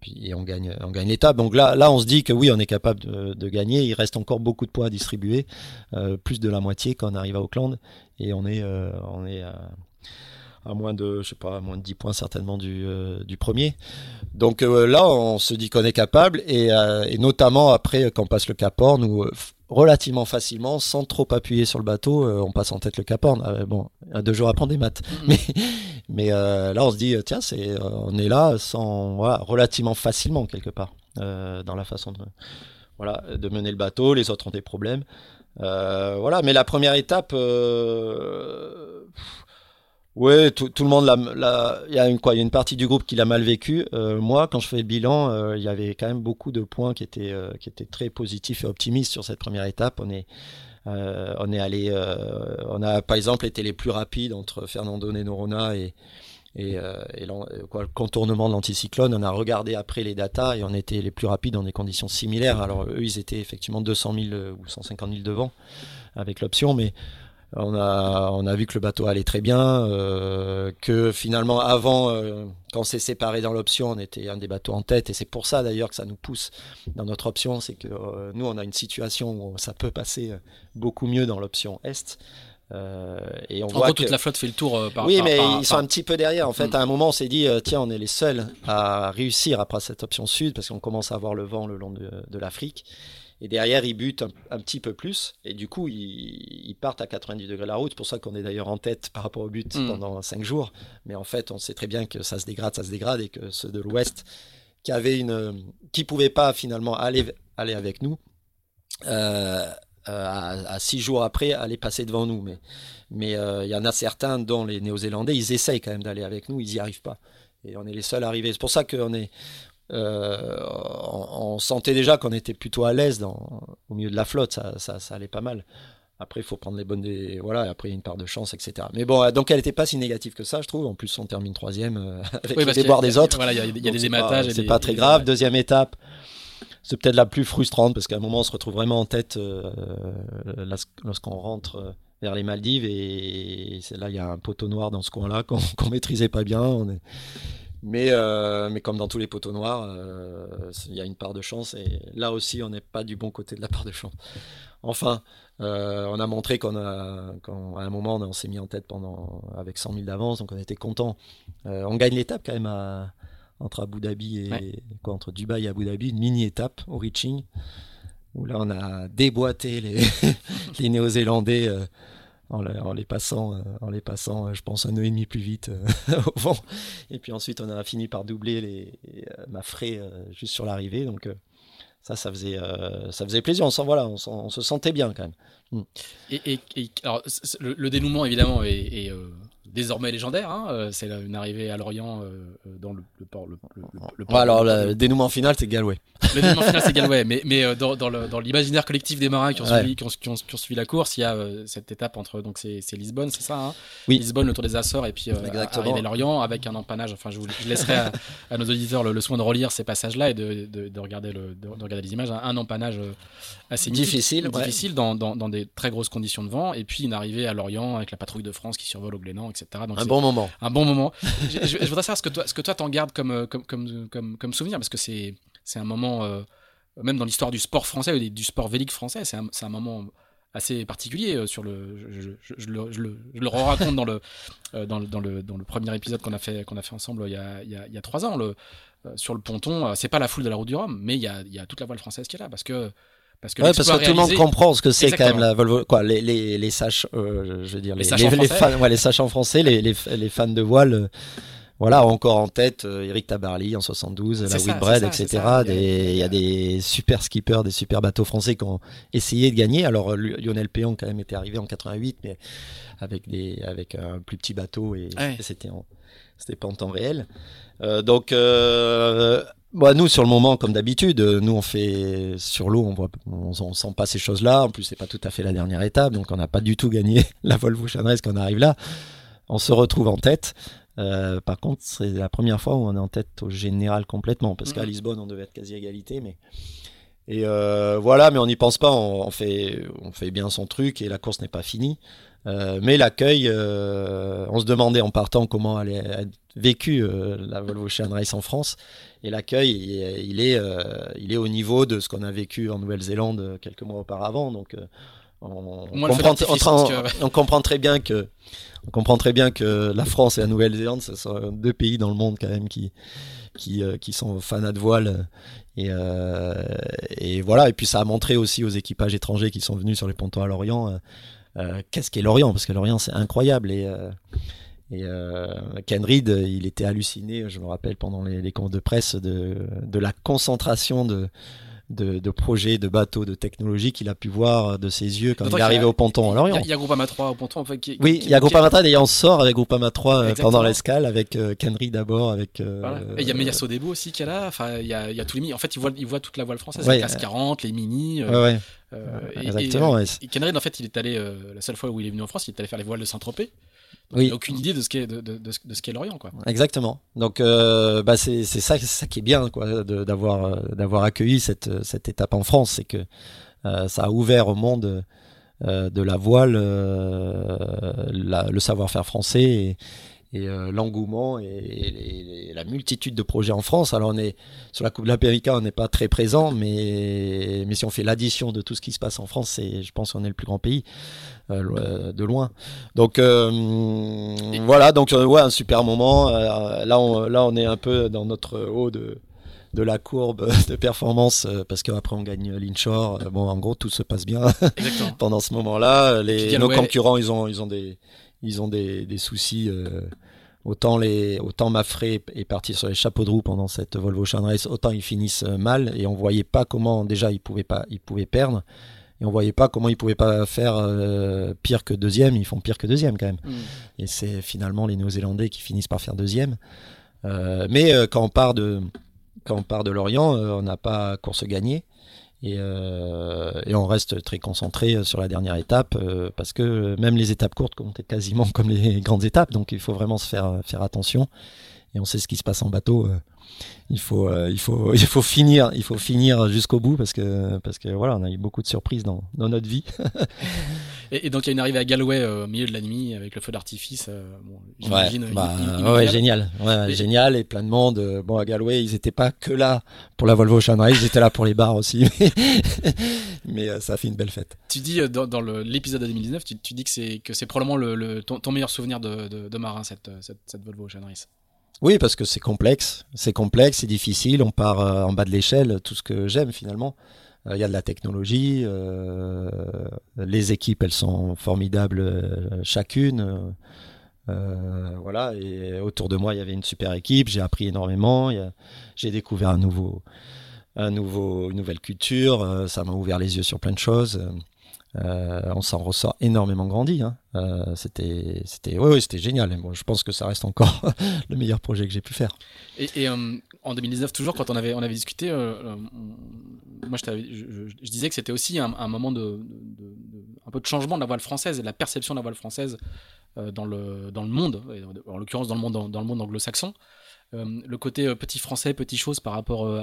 puis et on gagne, on gagne l'étape. Donc là, là, on se dit que oui, on est capable de, de gagner. Il reste encore beaucoup de points à distribuer, euh, plus de la moitié quand on arrive à Auckland, et on est, euh, on est à moins de, je sais pas, moins de 10 points certainement du, euh, du premier. Donc euh, là, on se dit qu'on est capable et, euh, et, notamment après, quand on passe le Cap Horn, où relativement facilement, sans trop appuyer sur le bateau, on passe en tête le Cap Horn. bon, à deux jours après des maths. Mm-hmm. Mais, mais là, on se dit, tiens, c'est, on est là sans, voilà, relativement facilement quelque part dans la façon de, voilà, de mener le bateau. Les autres ont des problèmes. voilà, mais la première étape. Oui, tout, le monde. Il y a une partie du groupe qui l'a mal vécu. Euh, moi, quand je fais le bilan, euh, il y avait quand même beaucoup de points qui étaient euh, qui étaient très positifs et optimistes sur cette première étape. On est allé, on a par exemple été les plus rapides entre Fernando Nenorona et et, et le contournement de l'anticyclone. On a regardé après les datas et on était les plus rapides dans des conditions similaires. Alors eux, ils étaient effectivement 200 000 ou 150 000 devant avec l'option, mais on a, on a vu que le bateau allait très bien, euh, que finalement avant, euh, quand on s'est séparé dans l'option, on était un des bateaux en tête, et c'est pour ça d'ailleurs que ça nous pousse dans notre option, c'est que euh, nous on a une situation où ça peut passer beaucoup mieux dans l'option Est. et on en voit gros, que... toute la flotte fait le tour par Oui, par- mais par- ils sont un petit peu derrière. En fait, Mm. à un moment, on s'est dit, tiens, on est les seuls à réussir après cette option sud parce qu'on commence à avoir le vent le long de, de l'Afrique. Et derrière, ils butent un, un petit peu plus. Et du coup, ils, ils partent à 90 degrés la route. C'est pour ça qu'on est d'ailleurs en tête par rapport au but Mm. pendant 5 jours. Mais en fait, on sait très bien que ça se dégrade, ça se dégrade. Et que ceux de l'Ouest, qui avaient une, qui pouvaient pas finalement aller, aller avec nous, euh, euh, à, à six jours après, aller passer devant nous. Mais mais euh, il y en a certains, dont les Néo-Zélandais, ils essayent quand même d'aller avec nous, ils n'y arrivent pas. Et on est les seuls à arriver. C'est pour ça qu'on est. euh, on, on sentait déjà qu'on était plutôt à l'aise au milieu de la flotte, ça, ça, ça allait pas mal. Après, il faut prendre les bonnes. Des, voilà, après, il y a une part de chance, etc. Mais bon, donc elle n'était pas si négative que ça, je trouve. En plus, on termine troisième euh, avec Oui, le parce qu'il y a- déboire il y des a- autres. Voilà, il y a, y des ématages. et C'est pas et très grave. Deuxième étape, c'est peut-être la plus frustrante parce qu'à un moment on se retrouve vraiment en tête euh, lorsqu'on rentre euh, vers les Maldives et c'est là il y a un poteau noir dans ce coin-là qu'on qu'on maîtrisait pas bien. On est... Mais, euh, mais comme dans tous les poteaux noirs, euh, il y a une part de chance et là aussi on n'est pas du bon côté de la part de chance. Enfin, euh, on a montré qu'on a, qu'à un moment on, s'est mis en tête pendant avec 100 000 d'avance, donc on était content. On gagne l'étape quand même à, entre Abu Dhabi et Ouais. quoi, entre Dubaï et Abu Dhabi, une mini étape au reaching où là on a déboîté les, les Néo-Zélandais en, le- en les passant, euh, en les passant, euh, je pense un nœud et demi plus vite euh, au vent. Et puis ensuite on a fini par doubler les, ma frais juste sur l'arrivée, donc ça, ça faisait, ça faisait plaisir. On, sent, voilà, on, se sentait bien quand même. Et, et- alors, le, dénouement, évidemment, est, désormais légendaire. hein, euh, C'est une arrivée à Lorient euh, euh, dans le, le port. Le, le- le- le port- Bon, alors le- dénouement final, c'est Galway. Le dénouement final, c'est Galway, mais, mais dans, l'imaginaire collectif des marins qui ont, Ouais. suivi, qui, ont, qui ont- qui ont suivi la course, il y a cette étape entre donc c'est Lisbonne, c'est ça hein? Oui. Lisbonne, le Tour des Açores, et puis euh, arriver à Lorient avec un empannage. Enfin, je, vous, je laisserai à, à nos auditeurs le, soin de relire ces passages-là et de, de, de regarder le, de, de regarder les images. Un, un empannage assez mythique, Difficile, ouais. difficile dans, dans, dans des très grosses conditions de vent, et puis une arrivée à Lorient avec la patrouille de France qui survole au Glénan, etc. Donc Un bon moment. un bon moment. je, je- je voudrais savoir ce que toi, ce que toi t'en gardes comme, euh, comme, comme, comme, comme souvenir, parce que c'est, c'est un moment, euh, même dans l'histoire du sport français, ou des- du sport vélique français, c'est un, c'est un moment assez particulier euh, sur le, je, je- je- le, je le, je le raconte dans le, euh, dans le, dans le, dans le premier épisode qu'on a fait, qu'on a fait ensemble il y a, il y a, il y a trois ans. Le, euh, sur le ponton, euh, c'est pas la foule de la route du Rhum, mais il y a, il y a toute la voile française qui est là, parce que, parce que Ouais, parce que tout le monde comprend ce que c'est quand même la Volvo. Quoi, les, les, les sages, euh, je veux dire, Les les, sachants les, les français. fans, ouais, les sachants français, les, les, les fans de voile, euh, voilà, encore en tête euh, Eric Tabarly en 72, C'est la Whitbread, etc. ça. Des- Il y a des super skippers, des super bateaux français qui ont essayé de gagner. Alors euh, Lionel Péon quand même était arrivé en 88, mais avec des, avec un plus petit bateau et, Ouais. et c'était en, c'était pas en temps réel. Euh, donc euh, Bah, nous, sur le moment, comme d'habitude, euh, nous, on fait sur l'eau, on voit, on, on sent pas ces choses-là. En plus, c'est pas tout à fait la dernière étape, donc on n'a pas du tout gagné la Volvo Chanres quand on arrive là. On se retrouve en tête. Euh, par contre, c'est la première fois où on est en tête au général complètement, parce qu'à Mhm. Lisbonne, on devait être quasi égalité, mais et euh, voilà, mais on n'y pense pas. On, on fait, on fait bien son truc et la course n'est pas finie. Euh, mais l'accueil, euh, on se demandait en partant comment allait être vécu euh, la Volvo Ocean Race en France. Et l'accueil, il, est- il est, il est au niveau de ce qu'on a vécu en Nouvelle-Zélande quelques mois auparavant. Donc, on, comprend, d'artifice, on- parce que- on comprend très bien que on comprend très bien que la France et la Nouvelle-Zélande, ce sont deux pays dans le monde quand même qui qui, qui sont fanats de voile. Et, et voilà. Et puis ça a montré aussi aux équipages étrangers qui sont venus sur les pontons à Lorient qu'est-ce qu'est Lorient? Parce que Lorient c'est incroyable et euh, et euh, Ken Reed, il était halluciné, je me rappelle pendant les, les confs de presse de, de la concentration de, de, de projets, de bateaux, de technologies qu'il a pu voir de ses yeux quand il est arrivé au ponton à Il Lorient. a- il y a Groupama 3 au ponton. Enfin, qui, Oui, il y a Groupama 3, d'ailleurs on sort avec Groupama 3 euh, Exactement. pendant l'escale avec euh, Ken Reed d'abord, avec... euh, Voilà. Et il y a Meilleur Sodebo aussi qui est là. Enfin, il y a, il y a tous les mi- En fait, ils voient, ils voient toute la voile française. Ouais, les CAS 40, les mini. euh, Ouais, ouais, euh, et- exactement. Et, ouais. et Ken Reid, en fait, il est allé euh, la seule fois où il est venu en France, il est allé faire les voiles de Saint-Tropez. Donc, Oui. Il n'a aucune idée de ce qu'est de, de, de, ce- de ce qu'est Lorient, quoi. Exactement. Donc euh, bah c'est ça qui est bien quoi de- d'avoir euh, d'avoir accueilli cette cette étape en France, c'est que euh, ça a ouvert au monde euh, de la voile euh, la- le savoir-faire français et, et euh, l'engouement et, la multitude de projets en France. Alors on est sur la Coupe de l'Amérique, on n'est pas très présent, mais, mais si on fait l'addition de tout ce qui se passe en France, c'est, je pense qu'on est le plus grand pays euh, de loin. Donc euh, voilà, donc ouais, un super moment. là, on, là, on est un peu dans notre haut de de la courbe de performance parce qu'après on gagne l'inshore. Bon, en gros, tout se passe bien pendant ce moment-là. Les, nos concurrents, ils ont, ils ont des, ils ont des, des soucis. Euh, autant les, autant Mafré est parti sur les chapeaux de roue pendant cette Volvo Race, autant ils finissent euh, mal et on voyait pas comment déjà ils pouvaient pas, ils pouvaient perdre et on voyait pas comment ils pouvaient pas faire euh, pire que deuxième. Ils font pire que deuxième quand même. Mm. Et c'est finalement les Néo-Zélandais qui finissent par faire deuxième. mais quand on part de quand on part de Lorient, on n'a pas course gagnée. Et, euh, et, on reste très concentré sur la dernière étape euh, parce que même les étapes courtes comptent quasiment comme les grandes étapes, donc il faut vraiment se faire, faire attention. Et on sait ce qui se passe en bateau. Euh, il faut, euh, il faut, il faut finir, il faut finir jusqu'au bout parce que, parce que voilà, on a eu beaucoup de surprises dans, dans notre vie. et, donc il y a une arrivée à Galway euh, au milieu de la nuit avec le feu d'artifice. bon, ouais, bah, ouais, génial, ouais, génial et plein de monde. Bon à Galway, ils étaient pas que là pour la Volvo Shanghai, ils étaient là pour les bars aussi. Mais, ça a fait une belle fête. Tu dis dans, dans l'épisode de 2019, tu, tu, dis que c'est que c'est probablement le, ton, ton, meilleur souvenir de, de, de marin cette, cette, cette Volvo Shanghai. Oui, parce que c'est complexe, c'est complexe, c'est difficile, on part euh, en bas de l'échelle, tout ce que j'aime finalement. Euh, il y a de la technologie, euh, les équipes, elles sont formidables chacune. voilà, et autour de moi, il y avait une super équipe, j'ai appris énormément, j'ai découvert un nouveau, un nouveau, une nouvelle culture, ça m'a ouvert les yeux sur plein de choses. Euh, on s'en ressort énormément grandi. Hein. Euh, c'était, c'était, oui, c'était génial. Bon, je pense que ça reste encore le meilleur projet que j'ai pu faire. Et, euh, en 2019, toujours quand on avait, on avait discuté, moi je, disais que c'était aussi un, moment de, un peu de changement de la voile française et de la perception de la voile française dans le dans le monde, en l'occurrence dans le monde anglo-saxon. Euh, le côté euh, petit français, petit chose par rapport euh,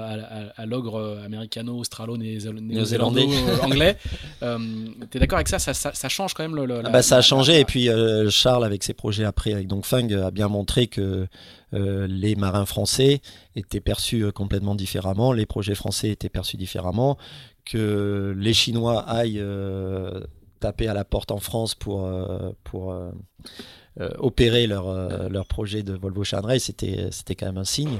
à, l'ogre américano, australo, néo-zélandais, anglais. T'es d'accord avec ça? Ça, change quand même le. Ah bah, ça a changé et puis Charles avec ses projets après avec Dongfeng a bien montré que les marins français étaient perçus complètement différemment, les projets français étaient perçus différemment, que les Chinois aillent taper à la porte en France pour pour opérer leur, euh, leur projet de Volvo Race, c'était c'était quand même un signe.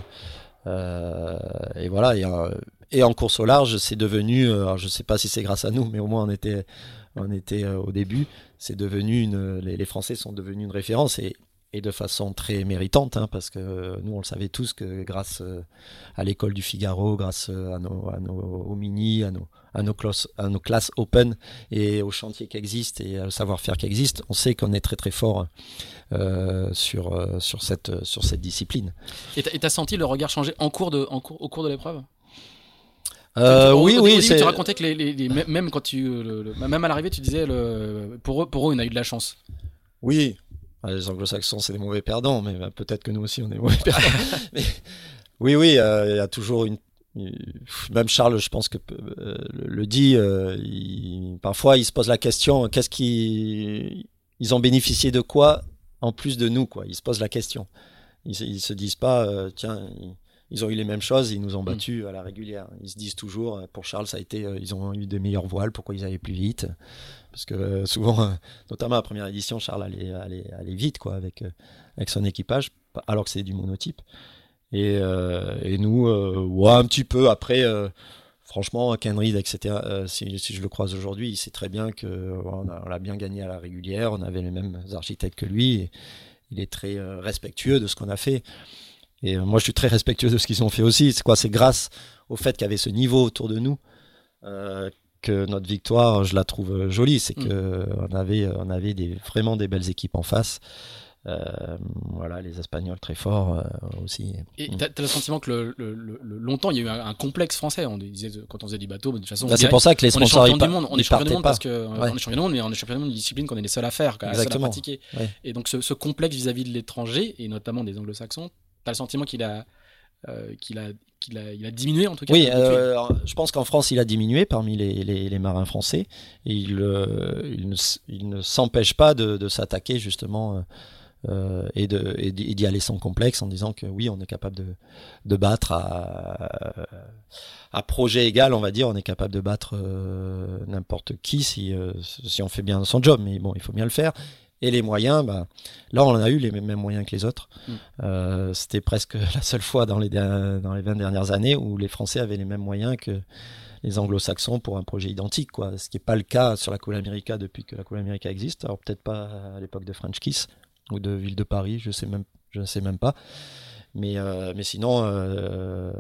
Euh, et voilà. Et, en course au large, c'est devenu, je sais pas si c'est grâce à nous, mais au moins on était, on était au début, c'est devenu les, les, Français sont devenus une référence et, et de façon très méritante, hein, parce que nous on le savait tous que grâce à l'école du Figaro, grâce à nos, à nos aux mini, à nos, à nos, classes, à nos classes open et aux chantiers qui existent et au savoir-faire qui existe, on sait qu'on est très très fort euh, sur, euh, sur, cette, sur cette discipline. Et tu as senti le regard changer en cours de, en cours, au cours de l'épreuve? Euh, oui, oui. Tu racontais que les, les, même quand tu, même à l'arrivée, tu disais le, pour eux, pour eux, on a eu de la chance. Oui, les Anglo-Saxons, c'est des mauvais perdants, mais bah, peut-être que nous aussi, on est mauvais perdants. oui, oui, il y a toujours une même Charles, je pense que euh, le dit, euh, parfois il se pose la question qu'est-ce qui ils ont bénéficié de quoi en plus de nous quoi Ils se posent la question. Ils, ils se disent pas euh, tiens ils, ont eu les mêmes choses, ils nous ont mm. battus à la régulière. Ils se disent toujours pour Charles ça a été ils ont eu des meilleures voiles, pourquoi ils allaient plus vite? Parce que souvent, notamment à la première édition, Charles allait, allait, allait vite quoi avec avec son équipage alors que c'est du monotype. Et, euh, et nous, euh, ouais, un petit peu après euh, franchement, Ken Reed, etc., si, si, je le croise aujourd'hui, il sait très bien que on, a, bien gagné à la régulière, on avait les mêmes architectes que lui, et il est très respectueux de ce qu'on a fait. Et moi, je suis très respectueux de ce qu'ils ont fait aussi. C'est quoi? C'est grâce au fait qu'il y avait ce niveau autour de nous que notre victoire, je la trouve jolie. C'est mm. que on avait, on avait des, vraiment des belles équipes en face. Euh, voilà, les Espagnols très forts euh, aussi. Et tu as, le sentiment que le, longtemps, il y a eu un, complexe français. On disait, quand on faisait du bateau, de toute façon, bah, c'est pour ça que les sponsors. On est champion du monde, on est champion du monde parce que on est champion du monde, mais on est champion du monde d'une discipline qu'on est les seuls à faire, les seuls à pratiquer. Et donc ce, complexe vis-à-vis de l'étranger et notamment des Anglo-Saxons, as le sentiment qu'il a euh, qu'il a, qu'il a, il a diminué en tout cas. Oui, je pense qu'en France il a diminué parmi les, les, marins français et il, il ne, il ne s'empêche pas de, de s'attaquer justement euh, et d'y aller sans complexe en disant que oui, on est capable de, de battre à, à, projet égal, on va dire, on est capable de battre euh, n'importe qui si, euh, si on fait bien son job, mais bon, il faut bien le faire. Et les moyens, bah, là, on a eu les mêmes moyens que les autres. Mm. C'était presque la seule fois dans les, dans les 20 dernières années où les Français avaient les mêmes moyens que les anglo-saxons pour un projet identique, quoi. Ce qui n'est pas le cas sur la Cool America depuis que la Cool America existe. Alors peut-être pas à l'époque de French Kiss, ou de Ville de Paris, je sais même, je sais même pas. Mais, euh, mais sinon, euh,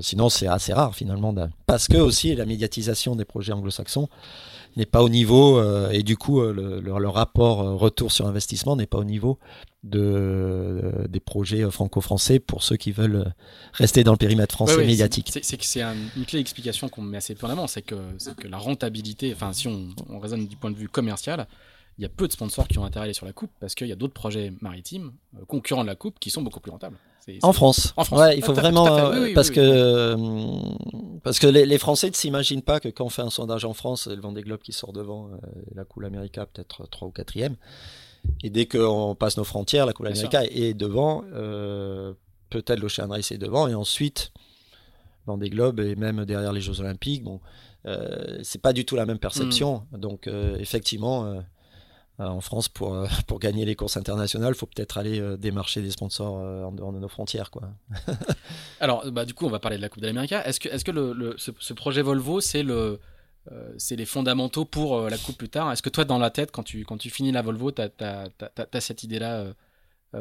sinon c'est assez rare finalement. Parce que aussi la médiatisation des projets anglo-saxons n'est pas au niveau euh, et du coup le, le, rapport retour sur investissement n'est pas au niveau de, des projets franco-français pour ceux qui veulent rester dans le périmètre français médiatique. C'est une clé d'explication qu'on met assez peu en avant, c'est que, que la rentabilité, enfin si on, on raisonne du point de vue commercial, il y a peu de sponsors qui ont intérêt à aller sur la coupe parce qu'il y a d'autres projets maritimes euh, concurrents de la coupe qui sont beaucoup plus rentables. En France. En France. Ouais, il faut vraiment parce que parce que les, Français ne s'imaginent pas que quand on fait un sondage en France, le Vendée Globe qui sort devant, euh, la Cool America peut-être 3 ou 4e. Et dès qu'on passe nos frontières, la Cool America est devant, euh, peut-être l'Ocean Race est devant, et ensuite Vendée Globe et même derrière les Jeux Olympiques. Bon, c'est pas du tout la même perception. Hmm. Donc effectivement euh, en France, pour, euh, pour gagner les courses internationales, il faut peut-être aller euh, démarcher des sponsors en dehors de nos frontières. Quoi. Alors, bah, du coup, on va parler de la Coupe de l'Amérique. Est-ce que, est -ce, que le, ce, projet Volvo, c'est le, c'est les fondamentaux pour la coupe plus tard? Est-ce que toi, dans la tête, quand tu, quand tu finis la Volvo, tu as, cette idée-là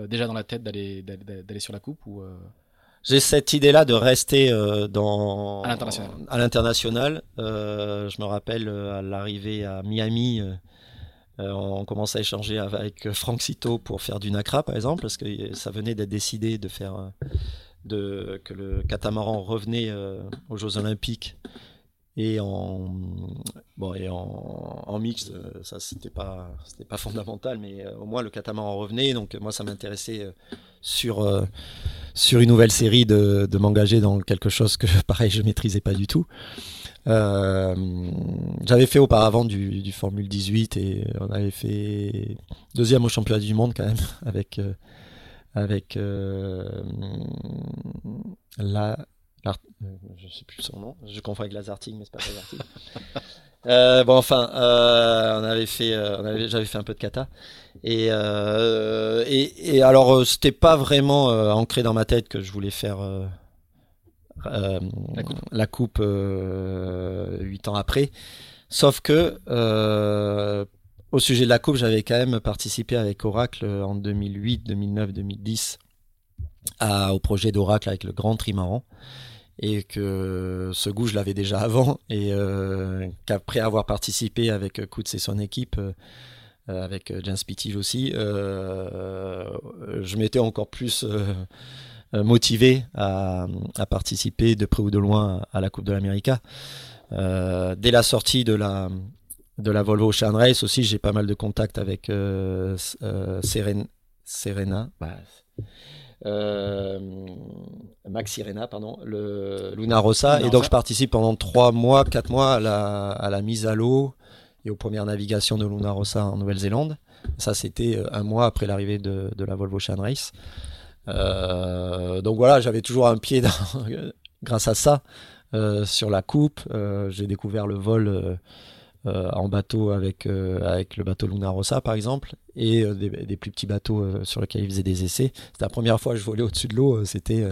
déjà dans la tête d'aller, d'aller sur la coupe ou, J'ai cette idée-là de rester dans, à l'international. je me rappelle à l'arrivée à Miami, euh, on commence à échanger avec Franck Cito pour faire du NACRA, par exemple, parce que ça venait d'être décidé de faire euh, que le catamaran revenait euh, aux Jeux Olympiques et en bon et en, en mixte ça c'était pas c'était pas fondamental mais au moins le catamaran revenait. Donc moi ça m'intéressait sur sur une nouvelle série de, m'engager dans quelque chose que pareil je maîtrisais pas du tout. Euh, j'avais fait auparavant du, du, Formule 18 et on avait fait deuxième au championnat du monde quand même avec euh, avec euh, la, la, je sais plus son nom, je confonds avec Lazarting mais c'est pas Lazarting. euh, bon enfin, on avait fait, j'avais fait un peu de kata et et, et alors c'était pas vraiment ancré dans ma tête que je voulais faire euh, la coupe, euh, huit ans après. Sauf que euh, au sujet de la coupe, j'avais quand même participé avec Oracle en 2008, 2009, 2010 au projet d'Oracle avec le Grand Trimaran et que ce goût je l'avais déjà avant et qu'après avoir participé avec Kutz et son équipe avec James Pittige aussi je m'étais encore plus euh, motivé à, participer de près ou de loin à la Coupe de l'Amérique. Euh, dès la sortie de la, de la Volvo Ocean Race aussi, j'ai pas mal de contacts avec euh, Serena, bah, Max Serena, pardon, le Luna Rossa. Et donc je participe pendant 3 mois, 4 mois à la, à la mise à l'eau et aux premières navigations de Luna Rossa en Nouvelle-Zélande. Ça, c'était un mois après l'arrivée de, de, la Volvo Ocean Race. Euh, donc voilà, j'avais toujours un pied dans, grâce à ça euh, sur la coupe. Euh, j'ai découvert le vol en bateau avec, avec le bateau Luna Rossa par exemple et des, plus petits bateaux sur lesquels ils faisaient des essais. C'était la première fois que je volais au-dessus de l'eau, c'était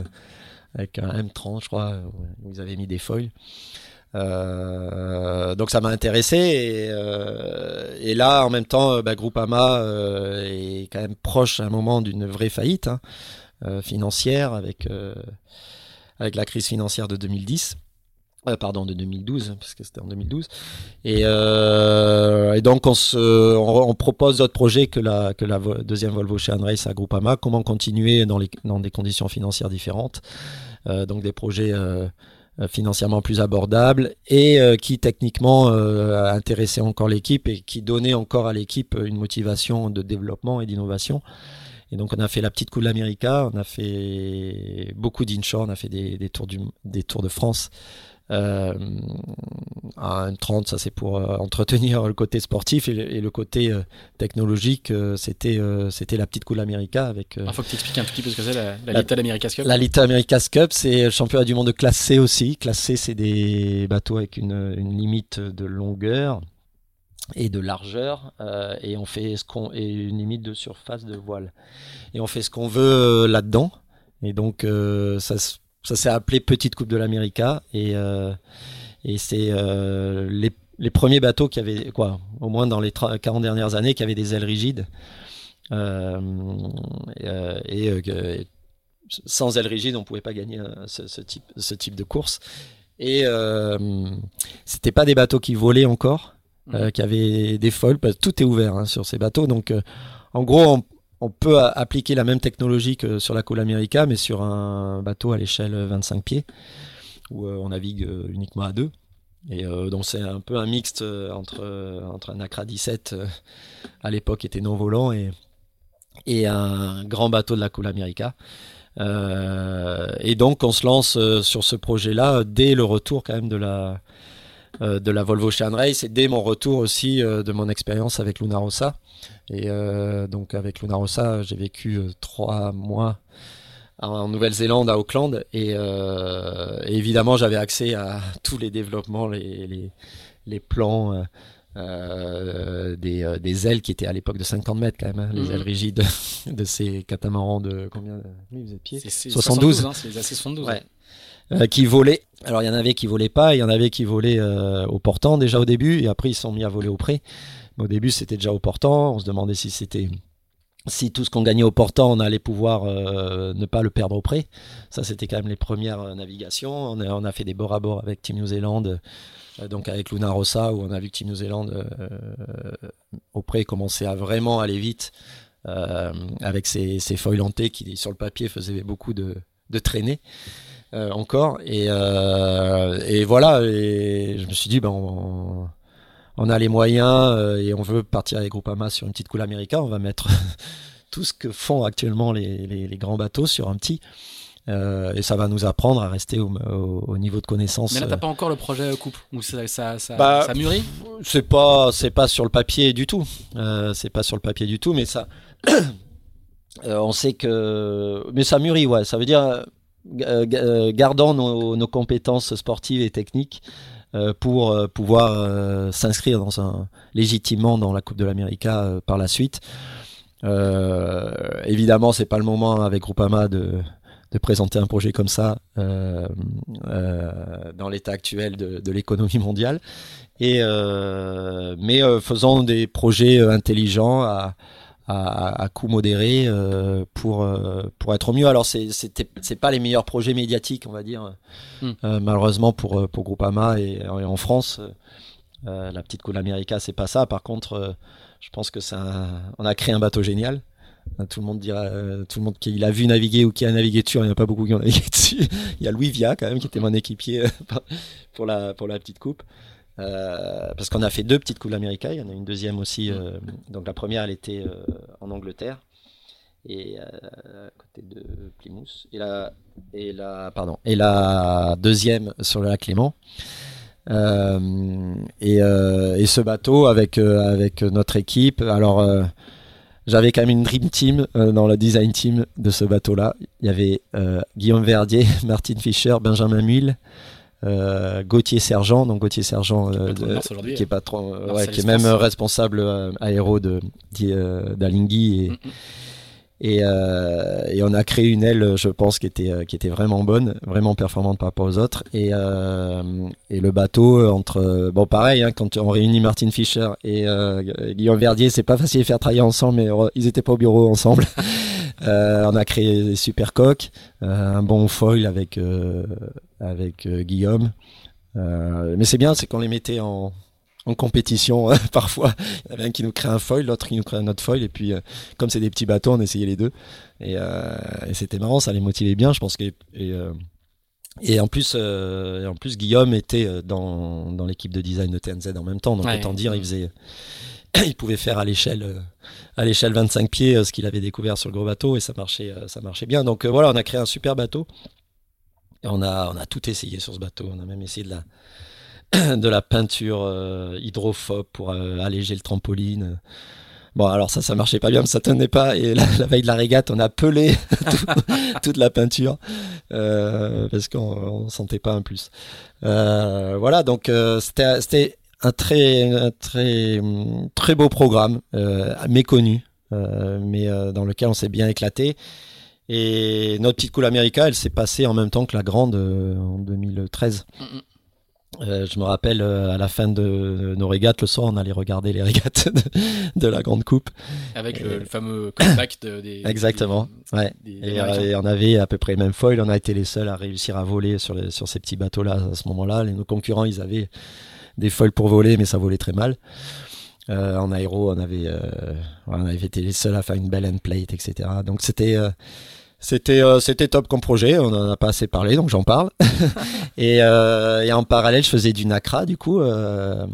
avec un M30 je crois, où ils avaient mis des foils. donc ça m'a intéressé et, là en même temps bah, Groupama est quand même proche à un moment d'une vraie faillite. Hein. Euh, financière avec, euh, avec la crise financière de 2010. Euh, pardon, de 2012, parce que c'était en 2012. Et, et donc, on, se, on, propose d'autres projets que la, deuxième Volvo chez Race à Groupama. Comment continuer dans, des conditions financières différentes. donc, des projets financièrement plus abordables et qui, techniquement, intéressaient encore l'équipe et qui donnaient encore à l'équipe une motivation de développement et d'innovation. Et donc on a fait la petite de l'Amérique, on a fait beaucoup d'inshore, on a fait des, tours des tours de France Euh, un 30, ça c'est pour euh, entretenir le côté sportif et le, côté euh, technologique, c'était c'était la petite Cool America avec. Il faut que tu expliques un petit peu ce que c'est la, la, Little America's Cup. La Little America's Cup, c'est le championnat du monde de classe C aussi. Classe C, c'est des bateaux avec une, une, limite de longueur et de largeur et on fait ce qu'on et une limite de surface de voile et on fait ce qu'on veut là-dedans et donc ça ça s'est appelé Petite Coupe de l'América et, euh, et c'est euh, les, les, premiers bateaux qui avaient, quoi, au moins dans les 40 dernières années, qui avaient des ailes rigides. Euh, et, sans ailes rigides, on pouvait pas gagner ce, type, ce type de course. Et c'était pas des bateaux qui volaient encore, mmh. qui avaient des foils. Tout est ouvert hein, sur ces bateaux. Donc, en gros, on, on peut appliquer la même technologie que sur la Cola America, mais sur un bateau à l'échelle 25 pieds, où euh, on navigue euh, uniquement à deux. Et euh, donc c'est un peu un mixte entre, un Accra 17 à l'époque était non volant et, un grand bateau de la Cola America. et donc on se lance sur ce projet-là dès le retour quand même de la, de la Volvo Ocean Race et dès mon retour aussi de mon expérience avec Luna Rossa. Et euh, donc avec Luna Rossa, j'ai vécu euh, trois mois en Nouvelle-Zélande, à Auckland, euh, et, évidemment j'avais accès à tous les développements, les, les, les plans. Euh, des, des, ailes qui étaient à l'époque de 50 mètres quand même, hein, les mhm. ailes rigides de ces catamarans de combien de pieds? 72, 72, hein, c'est 72. Ouais. Euh, qui volaient. Alors il y en avait qui volaient pas, il y en avait qui volaient au portant déjà au début, et après ils sont mis à voler au au début, c'était déjà au portant. On se demandait si c'était si tout ce qu'on gagnait au portant, on allait pouvoir euh, ne pas le perdre au près. Ça, c'était quand même les premières euh, navigations. On a, fait des bords à bord avec Team New Zealand, euh, donc avec Luna Rossa, où on a vu que Team New Zealand au près commençait à vraiment aller vite, avec ses, ses feuilles qui, sur le papier, faisaient beaucoup de, de traînées. encore et, voilà et je me suis dit ben on a les moyens euh, et on veut partir avec Groupama sur une petite coule américaine, on va mettre tout ce que font actuellement les, grands bateaux sur un petit. Euh, et ça va nous apprendre à rester au, niveau de connaissance. Mais là, t'as pas encore le projet couple ou ça, ça, ça, bah, ça mûrit? C'est pas, c'est pas sur le papier du tout. Euh, c'est pas sur le papier du tout, mais ça, on sait que, mais ça mûrit, ouais. Ça veut dire gardant nos, nos, compétences sportives et techniques. Euh, pour euh, pouvoir euh, s'inscrire légitimement dans la Coupe de l'Amérique par la suite. évidemment, c'est pas le moment avec Groupama de, de présenter un projet comme ça dans l'état actuel de, l'économie mondiale. Mais faisons des projets intelligents à, à, à coût modéré euh, pour euh, pour être mieux. Alors c'est c'est pas les meilleurs projets médiatiques, on va dire, hmm. euh, malheureusement pour pour Groupama et, et en France. la petite coule America, c'est pas ça. Par contre, je pense que ça, on a créé un bateau génial. Tout le monde dira, tout le monde qui l'a vu naviguer ou qui a navigué dessus, il n'y en a pas beaucoup qui ont navigué dessus. il y a Louis Via quand même qui était mon équipier pour la pour la petite coupe. Euh, parce qu'on a fait deux petites coupes américaines, il y en a une deuxième aussi. Euh, donc la première, elle était euh, en Angleterre et à côté de Plymouth. Et la, et la, pardon, et la deuxième sur le lac Clément. Et, et, ce bateau avec avec notre équipe. Alors j'avais quand même une dream team dans le design team de ce bateau-là. Il y avait Guillaume Verdier, Martin Fischer, Benjamin Muil, euh, Gauthier Sergent, donc Gauthier Sergent euh, qui est patron, ouais, qui est même responsable euh, aéro de d'Alinghi et, mm. Et, euh, et, on a créé une aile, je pense, qui était, qui était vraiment bonne, vraiment performante par rapport aux autres. Et, euh, et le bateau, entre. Bon, pareil, hein, quand on réunit Martin Fischer et euh, Guillaume Verdier, c'est pas facile de faire travailler ensemble, mais ils étaient pas au bureau ensemble. Euh, on a créé des super coques, euh, un bon foil avec, avec Guillaume. mais c'est bien, c'est qu'on les mettait en, en compétition euh, parfois. Il y avait un qui nous crée un foil, l'autre qui nous crée un autre foil. Et puis, euh, comme c'est des petits bateaux, on essayait les deux. Et, euh, et c'était marrant, ça les motivait bien, je pense. Que, et, et en plus, et en plus, Guillaume était dans, dans l'équipe de design de TNZ en même temps. Donc, autant dire, il faisait, il pouvait faire à l'échelle, à l'échelle 25 pieds ce qu'il avait découvert sur le gros bateau et ça marchait, ça marchait bien. Donc voilà, on a créé un super bateau on a, on a tout essayé sur ce bateau. On a même essayé de la, de la peinture euh, hydrophobe pour euh, alléger le trampoline. Bon, alors ça, ça marchait pas bien, ça tenait pas. Et la, veille de la régate, on a pelé toute la peinture euh, parce qu'on sentait pas un plus. voilà, donc c'était un très, un très, très beau programme, méconnu, mais dans lequel on s'est bien éclaté. Et notre petite cool America, elle s'est passée en même temps que la grande euh, en 2013. Euh, je me rappelle euh, à la fin de, nos régates, le soir, on allait regarder les régates de, la grande coupe. Avec le, fameux comeback de, des. Exactement. ouais. et, on avait à peu près le même foil. On a été les seuls à réussir à voler sur, les, sur ces petits bateaux-là à ce moment-là. nos concurrents, ils avaient des foils pour voler, mais ça volait très mal. en aéro, on avait, on avait été les seuls à faire une belle end plate, etc. Donc c'était c'était euh, c'était top comme projet, on en a pas assez parlé donc j'en parle. et, euh, et, en parallèle, je faisais du NACRA du coup euh,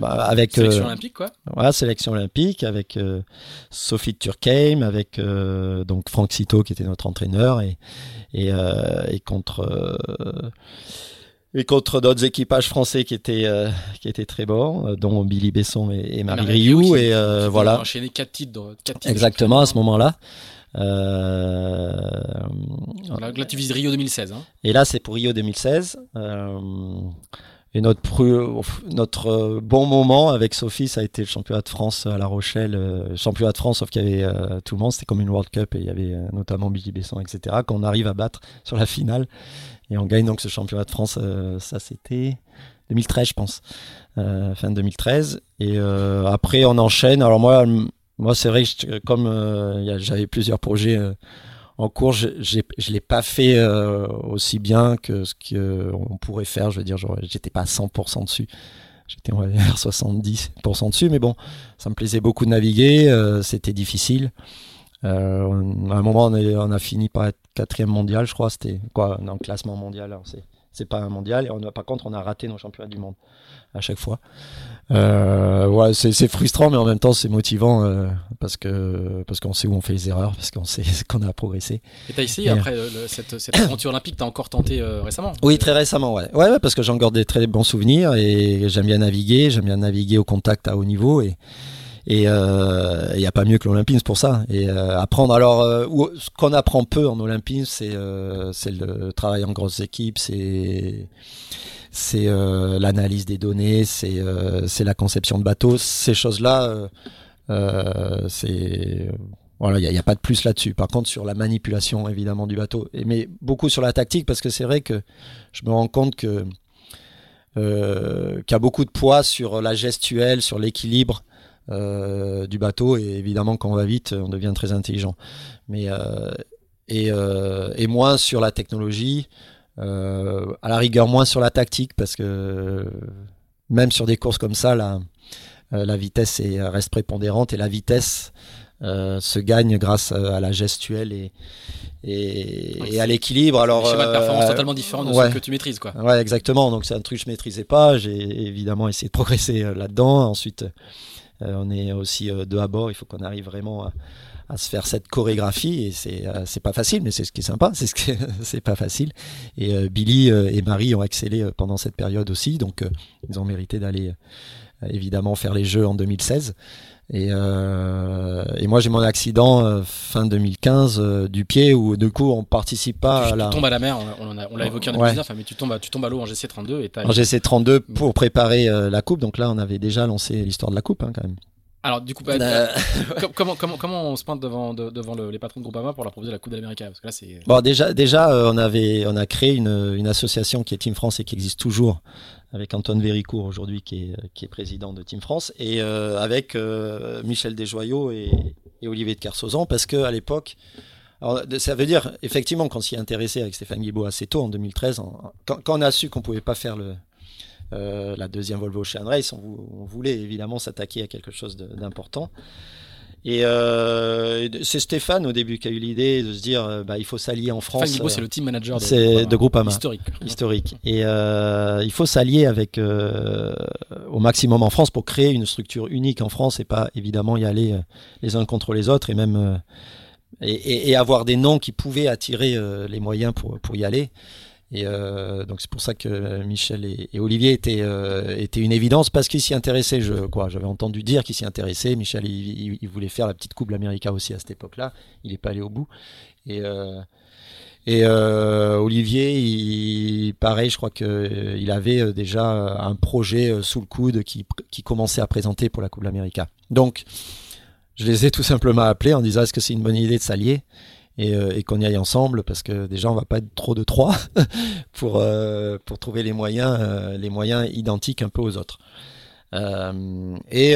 bah, avec sélection olympique quoi. Voilà, sélection olympique avec Sophie Turkheim, avec donc Franck Cito qui était notre entraîneur et et, et contre et contre d'autres équipages français qui étaient qui étaient très bons, dont Billy Besson et, Marie Rioux et voilà. Enchaîné quatre titres, quatre titres Exactement à ce moment-là. Euh, là, tu vises Rio 2016. Hein. Et là, c'est pour Rio 2016. Euh, et notre, notre euh, bon moment avec Sophie, ça a été le championnat de France à La Rochelle. championnat de France, sauf qu'il y avait tout le monde. C'était comme une World Cup et il y avait notamment Billy Besson, etc. Qu'on arrive à battre sur la finale. Et on gagne donc ce championnat de France. ça, c'était 2013, je pense. fin 2013. Et après, on enchaîne. Alors moi, moi, c'est vrai que comme euh, j'avais plusieurs projets euh, en cours, je ne l'ai pas fait euh, aussi bien que ce qu'on pourrait faire. Je veux dire, j'étais pas à 100% dessus. J'étais, on va dire, 70% dessus. Mais bon, ça me plaisait beaucoup de naviguer. c'était difficile. À un moment, on, on, a fini par être quatrième mondial, je crois. C'était quoi dans le classement mondial. C'est pas un mondial. Et on a, par contre, on a raté nos championnats du monde à chaque fois. Euh, ouais, c'est frustrant, mais en même temps, c'est motivant euh, parce que parce qu'on sait où on fait les erreurs, parce qu'on sait qu'on a progressé. Et t'as essayé après cette, cette, aventure olympique, t'as encore tenté euh, récemment? Oui, très récemment, ouais. ouais. ouais, parce que j'ai encore des très bons souvenirs et j'aime bien naviguer, j'aime bien naviguer au contact à haut niveau et et il euh, n'y a pas mieux que l'Olympine pour ça. Et euh, apprendre, alors, euh, ce qu'on apprend peu en Olympine, c'est c'est le travail en grosses équipes, c'est c'est l'analyse des données, c'est c'est la conception de bateaux. Ces choses-là, c'est voilà, il n'y a, pas de plus là-dessus. Par contre, sur la manipulation, évidemment, du bateau, mais beaucoup sur la tactique, parce que c'est vrai que je me rends compte que euh, qu'il y a beaucoup de poids sur la gestuelle, sur l'équilibre, euh, du bateau. Et évidemment, quand on va vite, on devient très intelligent. Mais euh, et, euh, et, moins sur la technologie. à la rigueur, moins sur la tactique parce que même sur des courses comme ça, la, la vitesse est, reste prépondérante et la vitesse se gagne grâce à, la gestuelle et, et, à l'équilibre. Alors, schéma de performance totalement différent de ce que tu maîtrises, quoi. Ouais, exactement. Donc c'est un truc que je maîtrisais pas. J'ai évidemment essayé de progresser là-dedans. Ensuite, on est aussi euh, deux à bord, il faut qu'on arrive vraiment à, se faire cette chorégraphie. Et c'est euh, c'est pas facile mais c'est ce qui est sympa. C'est ce c'est pas facile. Et Billy et Marie ont excellé pendant cette période aussi. Donc ils ont mérité d'aller évidemment faire les jeux en 2016 et, euh, et moi j'ai mon accident euh, fin 2015 euh, du pied où du coup on participe pas tu, à la... tombes à la mer, on, on l'a évoqué en 2019, mais tu tombes, à, tu tombes à l'eau en GC32 et En GC32 pour préparer la coupe, donc là on avait déjà lancé l'histoire de la coupe hein, quand même. Alors du coup, bah, comment, comment, comment on se pointe devant, devant les patrons de Groupama pour leur proposer la Coupe d'Amérique Parce que là c'est. Bon déjà déjà on avait on a créé une, une association qui est Team France et qui existe toujours avec Antoine Véricourt aujourd'hui qui est, qui est président de Team France, et euh, avec euh, Michel Desjoyaux et, et, Olivier de Kersauzon, parce qu'à l'époque, ça veut dire, effectivement, qu'on s'y intéressait avec Stéphane Guibaud assez tôt, en 2013, quand, on a su qu'on pouvait pas faire le, euh, la deuxième Volvo Ocean Race, on, on voulait évidemment s'attaquer à quelque chose d'important. Et euh, c'est Stéphane au début qui a eu l'idée de se dire euh, bah, il faut s'allier en France. Stéphane c'est le team manager de, de, de Groupama. Historique. Historique. Et euh, il faut s'allier avec euh, au maximum en France pour créer une structure unique en France et pas évidemment y aller les uns contre les autres et même et, avoir des noms qui pouvaient attirer les moyens pour, pour y aller. Et donc c'est pour ça que Michel et, Olivier étaient, étaient une évidence parce qu'ils s'y intéressaient. Je j'avais entendu dire qu'ils s'y intéressaient. Michel, il, voulait faire la petite coupe l'América aussi à cette époque-là. Il n'est pas allé au bout. Et euh, Olivier, il, pareil, je crois qu'il euh, avait euh, déjà un projet sous le coude qui, commençait à présenter pour la Coupe l'Amérique. Donc, je les ai tout simplement appelés en disant est-ce que c'est une bonne idée de s'allier? Et, et qu'on y aille ensemble parce que déjà on va pas être trop de trois pour pour trouver les moyens les moyens identiques un peu aux autres et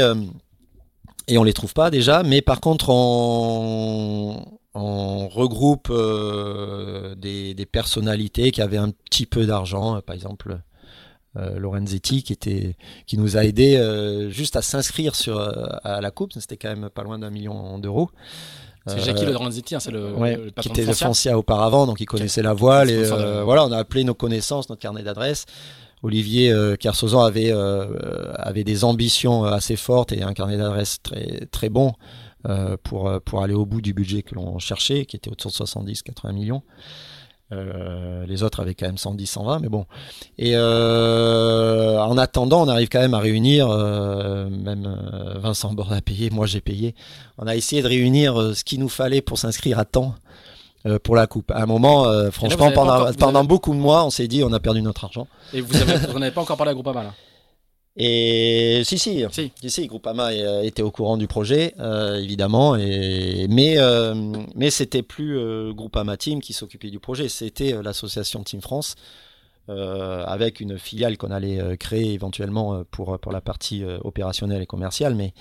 et on les trouve pas déjà mais par contre on regroupe euh, des, personnalités qui avaient un petit peu d'argent, par exemple euh, Lorenzetti qui était qui nous a aidé euh, juste à s'inscrire sur à la coupe, c'était quand même pas loin d'un million d'euros. C'est Jackie Lorenzetti, hein, c'est le, qui était de Foncia auparavant, donc il connaissait la voile et voilà, on a appelé nos connaissances, notre carnet d'adresse. Olivier euh, avait avait des ambitions assez fortes et un carnet d'adresse très très bon. Euh, pour, euh, pour aller au bout du budget que l'on cherchait, qui était autour de 70-80 millions. Euh, les autres avaient quand même 110, 120, mais bon. Et euh, en attendant, on arrive quand même à réunir, euh, même Vincent Bord a payé, moi j'ai payé. On a essayé de réunir ce qu'il nous fallait pour s'inscrire à temps pour la coupe. À un moment, franchement, pendant, pendant beaucoup de mois, on s'est dit on a perdu notre argent. Et vous n'avez pas encore parlé à Groupama là? Et si, si, si, si, Groupama euh, était au courant du projet, euh, évidemment, et, mais, euh, mais c'était plus euh, Groupama Team qui s'occupait du projet, c'était l'association Team France, avec une filiale qu'on allait créer éventuellement pour, pour la partie opérationnelle et commerciale, mais,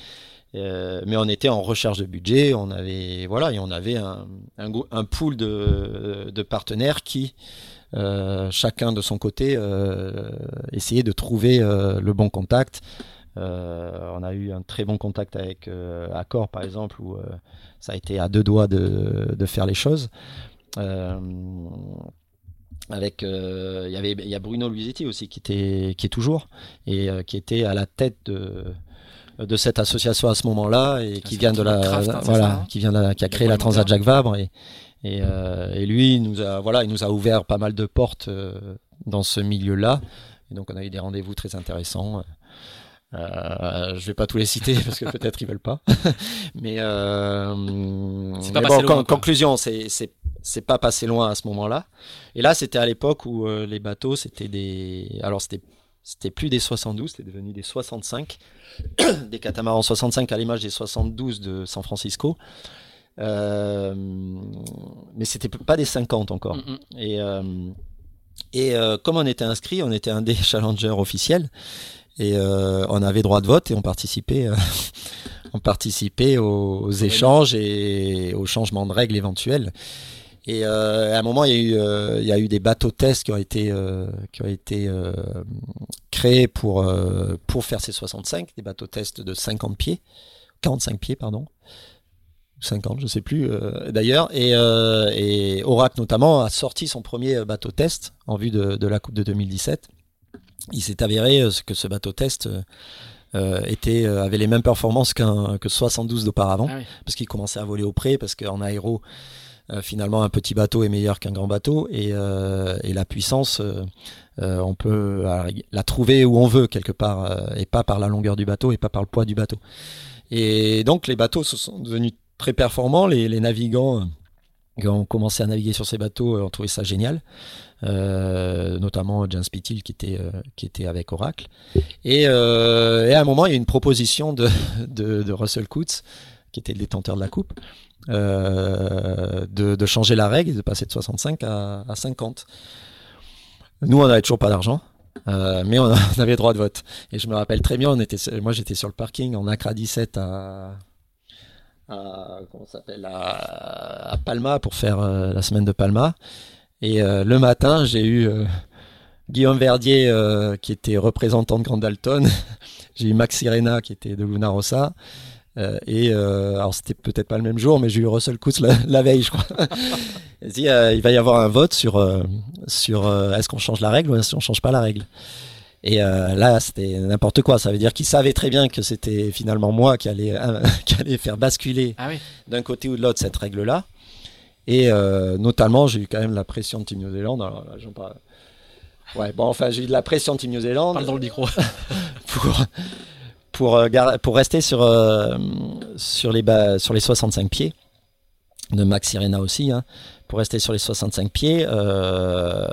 mais on était en recherche de budget, on avait, voilà, et on avait un, un, un pool de, de partenaires qui chacun de son côté euh, essayer de trouver euh, le bon contact. on a eu un très bon contact avec Accor par exemple où ça a été à deux doigts de, de faire les choses. Avec il y avait il y a Bruno Luisetti aussi qui était qui est toujours et qui était à la tête de de cette association à ce moment-là et qui vient de la hein, voilà qui vient de qui a créé la Transat Jacques Vabre et, euh, et, lui, il nous a, voilà, il nous a ouvert pas mal de portes euh, dans ce milieu-là. Et donc, on a eu des rendez-vous très intéressants. Euh, je vais pas tous les citer parce que peut-être ils veulent pas. mais, euh, bon, conclusion, c'est c'est pas passé loin à ce moment-là. Et là, c'était à l'époque où les bateaux, c'était des, alors c'était c'était plus des 72, c'était devenu des 65, des catamarans 65 à l'image des 72 de San Francisco. Euh, mais c'était pas des 50 encore. Mm. Et, euh, et euh, comme on était inscrit, on était un des challengers officiels et on avait droit de vote et on participait, on participait aux, échanges et aux changements de règles éventuels. Et à un moment, il y a eu, il y a eu des bateaux tests qui ont été, qui ont été créés pour, pour faire ces 65, des bateaux tests de 50 pieds, 45 pieds, pardon. 50, je sais plus euh, d'ailleurs. Et, euh, et Oracle notamment a sorti son premier bateau test en vue de, de la Coupe de 2017. Il s'est avéré euh, que ce bateau test euh, était, avait les mêmes performances qu'un que 72 d'auparavant, ah parce qu'il commençait à voler au près, parce qu'en aéro, finalement, un petit bateau est meilleur qu'un grand bateau, et, et la puissance, on peut la trouver où on veut quelque part, et pas par la longueur du bateau, et pas par le poids du bateau. Et donc les bateaux se sont devenus très performants. Les, navigants euh, qui ont commencé à naviguer sur ces bateaux euh, ont trouvé ça génial. Euh, notamment James Pittil qui était avec Oracle et, à un moment il y a une proposition de, Russell Coutts qui était le détenteur de la coupe de, changer la règle de passer de 65 à, à 50 nous on n'avait toujours pas d'argent mais on, avait droit de vote et je me rappelle très bien moi j'étais sur le parking en Accra 17 à à, s'appelle, à, Palma pour faire euh, la semaine de Palma. Et euh, le matin, j'ai eu euh, Guillaume Verdier qui était représentant de Grand Dalton. j'ai eu Max Sirena qui était de Luna Rossa. et alors c'était peut-être pas le même jour, mais j'ai eu Russell Coutts la, veille, je crois. il il va y avoir un vote sur sur est-ce qu'on change la règle ou est-ce qu'on change pas la règle? Et euh, là, c'était n'importe quoi. Ça veut dire qu'ils savaient très bien que c'était finalement moi qui allait, qui allait faire basculer Ah oui. d'un côté ou de l'autre cette règle-là. Et euh, notamment, j'ai eu quand même la pression de Team New Zealand. Alors, là, j'en parle- Ouais, bon, enfin, j'ai eu de la pression de Team New Zealand Parle dans le micro. pour, pour, euh, pour rester sur, euh, sur, les ba- sur les 65 pieds, de Max Irena aussi, hein, pour rester sur les 65 pieds. euh,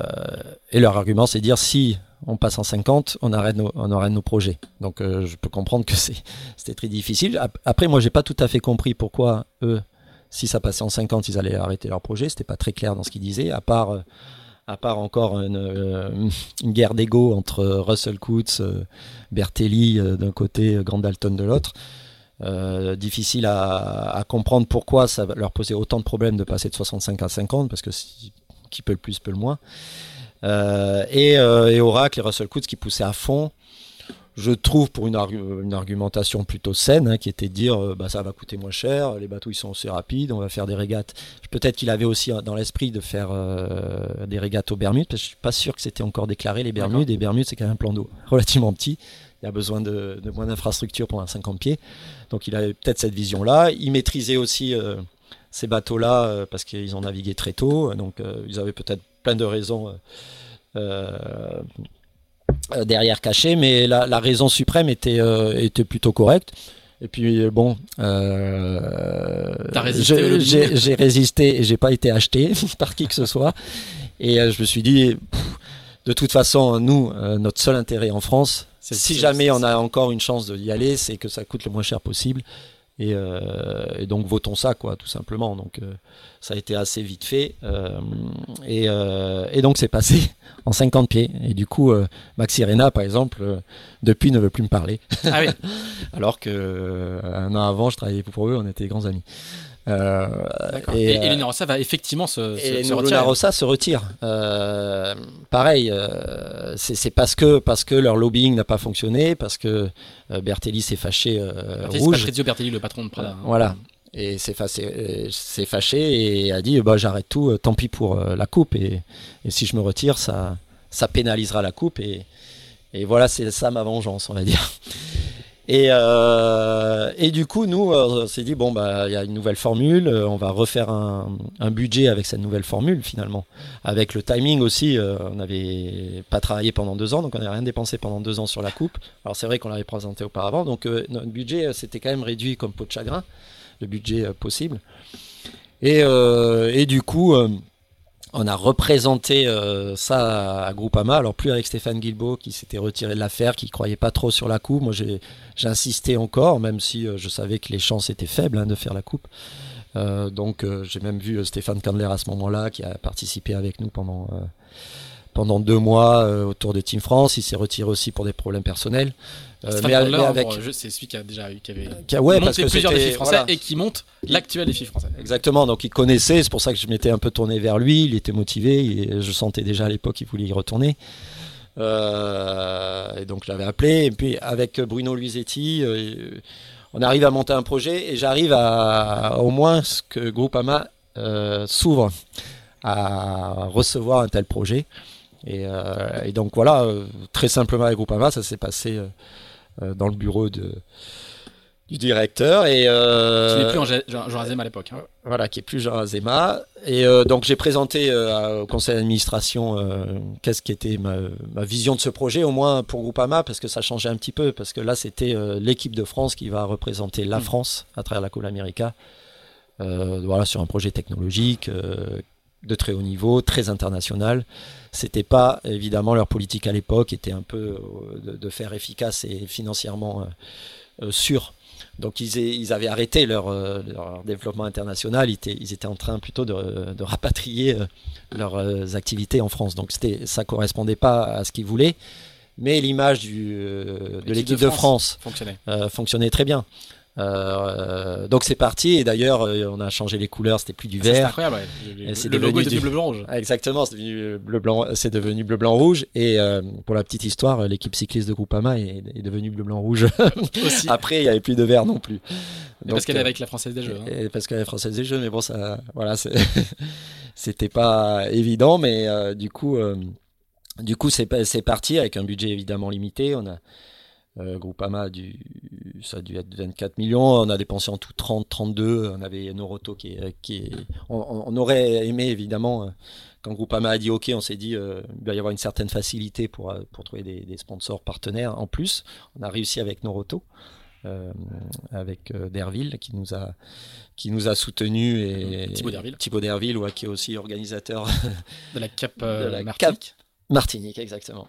et leur argument, c'est de dire si on passe en 50, on arrête nos, on arrête nos projets. Donc euh, je peux comprendre que c'était très difficile. Ap- Après, moi, j'ai pas tout à fait compris pourquoi eux, si ça passait en 50, ils allaient arrêter leur projet. C'était pas très clair dans ce qu'ils disaient, à part. euh, à part encore une, euh, guerre d'ego entre Russell Coutts, Bertelli d'un côté, Grand Dalton de l'autre. Difficile à, comprendre pourquoi ça leur posait autant de problèmes de passer de 65 à 50, parce que qui peut le plus peut le moins. Euh, et, euh, et Oracle et Russell Coutts qui poussaient à fond, je trouve pour une, argu- une argumentation plutôt saine, hein, qui était de dire euh, bah, ça va coûter moins cher, les bateaux ils sont assez rapides, on va faire des régates. Peut-être qu'il avait aussi euh, dans l'esprit de faire euh, des régates aux Bermudes, parce que je suis pas sûr que c'était encore déclaré les Bermudes. Et Bermudes c'est quand même un plan d'eau relativement petit. Il y a besoin de, de moins d'infrastructures pour un 50 pieds. Donc il avait peut-être cette vision-là. Il maîtrisait aussi euh, ces bateaux-là parce qu'ils ont navigué très tôt. Donc ils avaient peut-être plein de raisons euh, euh, euh, derrière cachées, mais la, la raison suprême était, était plutôt correcte. Et puis bon, euh, j'ai résisté et j'ai pas été acheté par qui que ce soit. Et je me suis dit, pff, de toute façon, nous, notre seul intérêt en France, C'est- si jamais on a encore une chance d'y aller, c'est que ça coûte le moins cher possible. Et, euh, et donc votons ça, quoi, tout simplement. Donc euh, ça a été assez vite fait. euh, et, et donc c'est passé en 50 pieds. Et du coup, Max Irena, par exemple, depuis ne veut plus me parler. Ah oui. Alors que un an avant, je travaillais pour eux, on était grands amis. Euh, et, Et, et euh, Luna Rossa va effectivement se, se, et se Luna retirer. Rossa se retire. Euh, pareil, euh, c'est parce que parce que leur lobbying n'a pas fonctionné, parce que Bertelli s'est fâché Bertelli, c'est rouge. Patrizio Bertelli, le patron de Prada. hein. Voilà. Et s'est fâché, et a dit bah, j'arrête tout, tant pis pour la coupe. Et, et si je me retire, ça, ça pénalisera la coupe. Et, et voilà, c'est ça ma vengeance, on va dire. Et, euh, et du coup, nous, euh, on s'est dit bon, bah, il y a une nouvelle formule, euh, on va refaire un, budget avec cette nouvelle formule finalement. Avec le timing aussi, euh, on n'avait pas travaillé pendant deux ans, donc on n'avait rien dépensé pendant deux ans sur la coupe. Alors c'est vrai qu'on l'avait présenté auparavant, donc notre budget s'était quand même réduit comme peau de chagrin, le budget possible. Et, et du coup, on a représenté euh, ça à Groupama, alors plus avec Stéphane Guilbeault qui s'était retiré de l'affaire, qui croyait pas trop sur la coupe. Moi, j'ai insisté encore, même si euh, je savais que les chances étaient faibles hein, de faire la coupe. Euh, donc, j'ai même vu Stéphane Candler à ce moment-là, qui a participé avec nous pendant pendant deux mois euh, autour de Team France. Il s'est retiré aussi pour des problèmes personnels. Euh, mais, avec, c'est celui qui a déjà eu, qui avait qui a- ouais, parce monté que plusieurs défis français voilà. et qui monte l'actuel défi français. Exactement, donc il connaissait, c'est pour ça que je m'étais un peu tourné vers lui, il était motivé, et je sentais déjà à l'époque qu'il voulait y retourner. Euh, et donc je l'avais appelé, et puis avec Bruno Luisetti, euh, on arrive à monter un projet, et j'arrive à au moins ce que Groupama euh, s'ouvre à recevoir un tel projet. Et, euh, et donc voilà, euh, très simplement avec Groupama, ça s'est passé euh, dans le bureau de, du directeur. Et, euh, Qui n'est plus en Jean Jean Azem à l'époque. hein. voilà, qui est plus Jean Azema. Et euh, donc j'ai présenté euh, au conseil d'administration qu'est-ce qui était ma, ma vision de ce projet, au moins pour Groupama, parce que ça changeait un petit peu, parce que là c'était l'équipe de France qui va représenter la Mm. France à travers la Coupe América, voilà, sur un projet technologique de très haut niveau, très international. C'était pas évidemment leur politique à l'époque, était un peu euh, de, de faire efficace et financièrement euh, euh, sûr. Donc ils, avaient arrêté leur, leur développement international, ils étaient, ils étaient en train plutôt de, de rapatrier leurs activités en France. Donc ça correspondait pas à ce qu'ils voulaient, mais l'image de l'équipe de France, fonctionnait. euh, fonctionnait très bien. Euh, donc c'est parti, et d'ailleurs euh, on a changé les couleurs, c'était plus du C'est vert. incroyable. ouais. C'est le logo devenu est devenu du- bleu blanc rouge. Ah, Exactement, c'est devenu bleu blanc, c'est devenu bleu blanc rouge. Et euh, pour la petite histoire, euh, l'équipe cycliste de Groupama est, est devenue bleu blanc rouge. Aussi. Après, il n'y avait plus de vert non plus. Donc, parce qu'elle est euh, avec la française des jeux. hein. et parce qu'elle est française des jeux, mais bon, ça, voilà, c'était pas évident, mais euh, du coup, euh, du coup, c'est parti avec un budget évidemment limité. On a euh, Groupama, du, ça a dû être 24 millions. On a dépensé en tout 30, 32. On avait Noroto qui est. Qui on, aurait aimé évidemment, euh, quand Groupama a dit OK, on s'est dit euh, il va y avoir une certaine facilité pour, euh, pour trouver des, des, sponsors partenaires. En plus, on a réussi avec Noroto. Euh, avec Derville qui nous a qui nous a soutenu et Thibaut Derville, Thibaut Derville ouais, qui est aussi organisateur de la Cap de la Cap Martinique, exactement.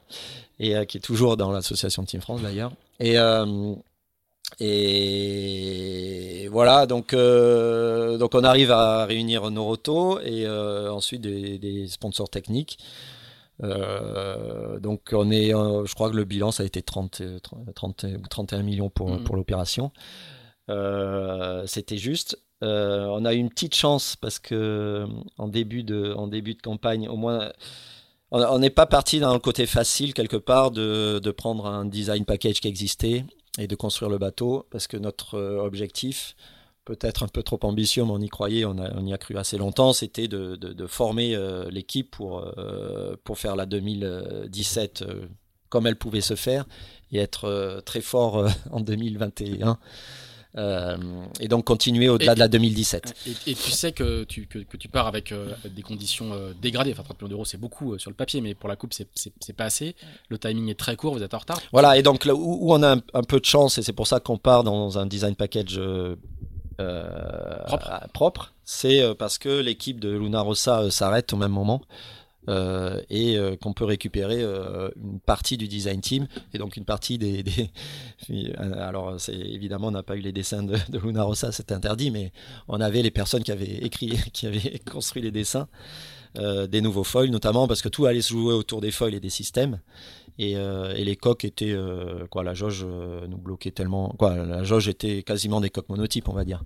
Et euh, qui est toujours dans l'association Team France d'ailleurs. Et, euh, et voilà, donc, euh, donc on arrive à réunir Noroto et ensuite des, sponsors techniques. donc on est, je crois que le bilan ça a été 30, 30 31 millions pour, mm. pour l'opération. C'était juste. on a eu une petite chance parce que en début de, en début de campagne, au moins on n'est pas parti dans le côté facile quelque part de, prendre un design package qui existait et de construire le bateau parce que notre euh, objectif, peut-être un peu trop ambitieux, mais on y croyait, on, y a cru assez longtemps, c'était de, former euh, l'équipe euh, pour faire la 2017 comme elle pouvait se faire et être très fort en 2021 euh, et donc continuer au-delà de la 2017. Et, tu sais que tu, que, tu pars avec euh, des conditions euh, dégradées. Enfin, 30 millions d'euros, c'est beaucoup sur le papier, mais pour la coupe, c'est pas assez. Le timing est très court, vous êtes en retard. Voilà, et donc là où, on a un, peu de chance, et c'est pour ça qu'on part dans un design package propre, propre c'est parce que l'équipe de Luna Rossa s'arrête au même moment. Euh, et euh, qu'on peut récupérer euh, une partie du design team et donc une partie des, alors c'est évidemment on n'a pas eu les dessins de, Luna Rossa c'est interdit mais on avait les personnes qui avaient écrit qui avaient construit les dessins des nouveaux foils notamment parce que tout allait se jouer autour des foils et des systèmes. Et, et les coques étaient quoi la jauge nous bloquait tellement quoi la jauge était quasiment des coques monotypes on va dire.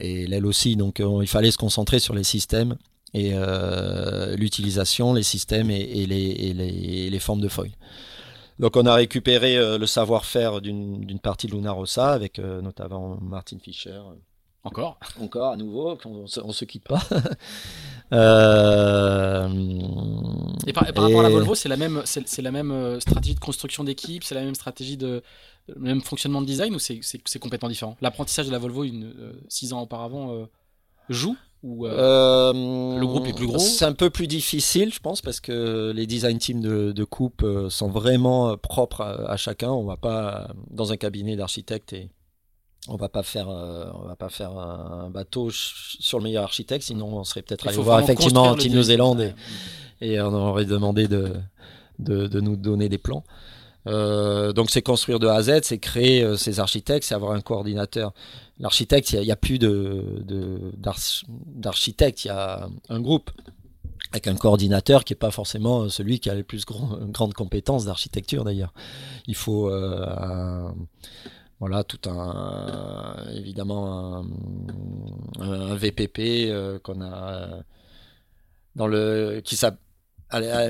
Et l'aile aussi donc il fallait se concentrer sur les systèmes et euh, l'utilisation, les systèmes et, les, les, formes de foil. Donc on a récupéré euh, le savoir-faire d'une partie de Luna Rossa avec euh, notamment Martin Fischer. Encore Encore à nouveau, on, ne se quitte pas. et, par, rapport à la Volvo, c'est la même, c'est la même stratégie de construction d'équipe, c'est la même stratégie de même fonctionnement de design ou c'est complètement différent? L'apprentissage de la Volvo une, six ans auparavant joue? Ou euh, le groupe est plus gros C'est un peu plus difficile, je pense, parce que les design teams de, coupe euh, sont vraiment euh, propres à, chacun. On va pas dans un cabinet d'architecte et on va pas faire, on va pas faire un bateau sur le meilleur architecte, sinon on serait peut-être allé voir effectivement Team New Zealand et, on aurait demandé de, de, nous donner des plans. Donc c'est construire de A à Z, c'est créer ces architectes, c'est avoir un coordinateur l'architecte, il n'y a, plus de, d'architecte, il y a un groupe avec un coordinateur qui n'est pas forcément celui qui a les plus grandes compétences d'architecture d'ailleurs. Il faut euh, voilà tout un évidemment un, VPP euh, qu'on a dans le qui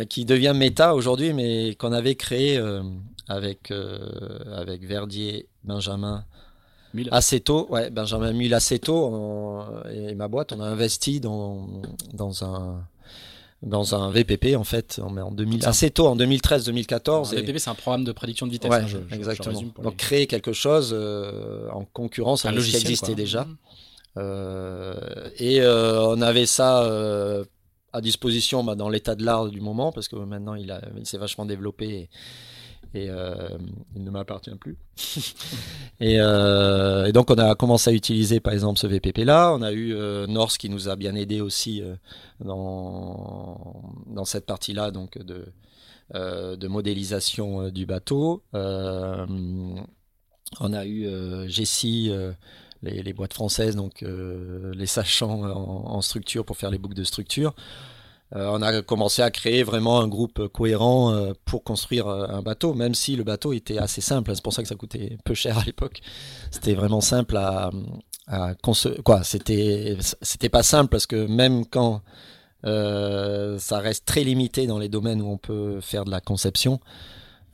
qui devient méta aujourd'hui mais qu'on avait créé euh, avec avec Verdier, Benjamin Assez tôt, ouais, Benjamin Mille assez tôt, et ma boîte, on a investi dans, dans un dans un VPP en fait. En, en 2000 assez tôt en 2013-2014 un VPP c'est un programme de prédiction de vitesse ouais, hein, exactement. donc créer quelque chose euh, en concurrence avec ce qui existait déjà. Mmh. euh, et euh, on avait ça à disposition bah, dans l'état de l'art du moment parce que maintenant il, s'est vachement développé et, euh, il ne m'appartient plus. Euh, et, donc on a commencé à utiliser par exemple ce VPP là. On a eu euh, Norse qui nous a bien aidé aussi dans, dans cette partie là donc de, de modélisation du bateau. on a eu Jessie. Les, boîtes françaises, donc les sachants en, structure pour faire les boucles de structure. Euh, on a commencé à créer vraiment un groupe cohérent euh, pour construire euh, un bateau, même si le bateau était assez simple. C'est pour ça que ça coûtait peu cher à l'époque. C'était vraiment simple à, à quoi. C'était c'était pas simple parce que même quand ça reste très limité dans les domaines où on peut faire de la conception,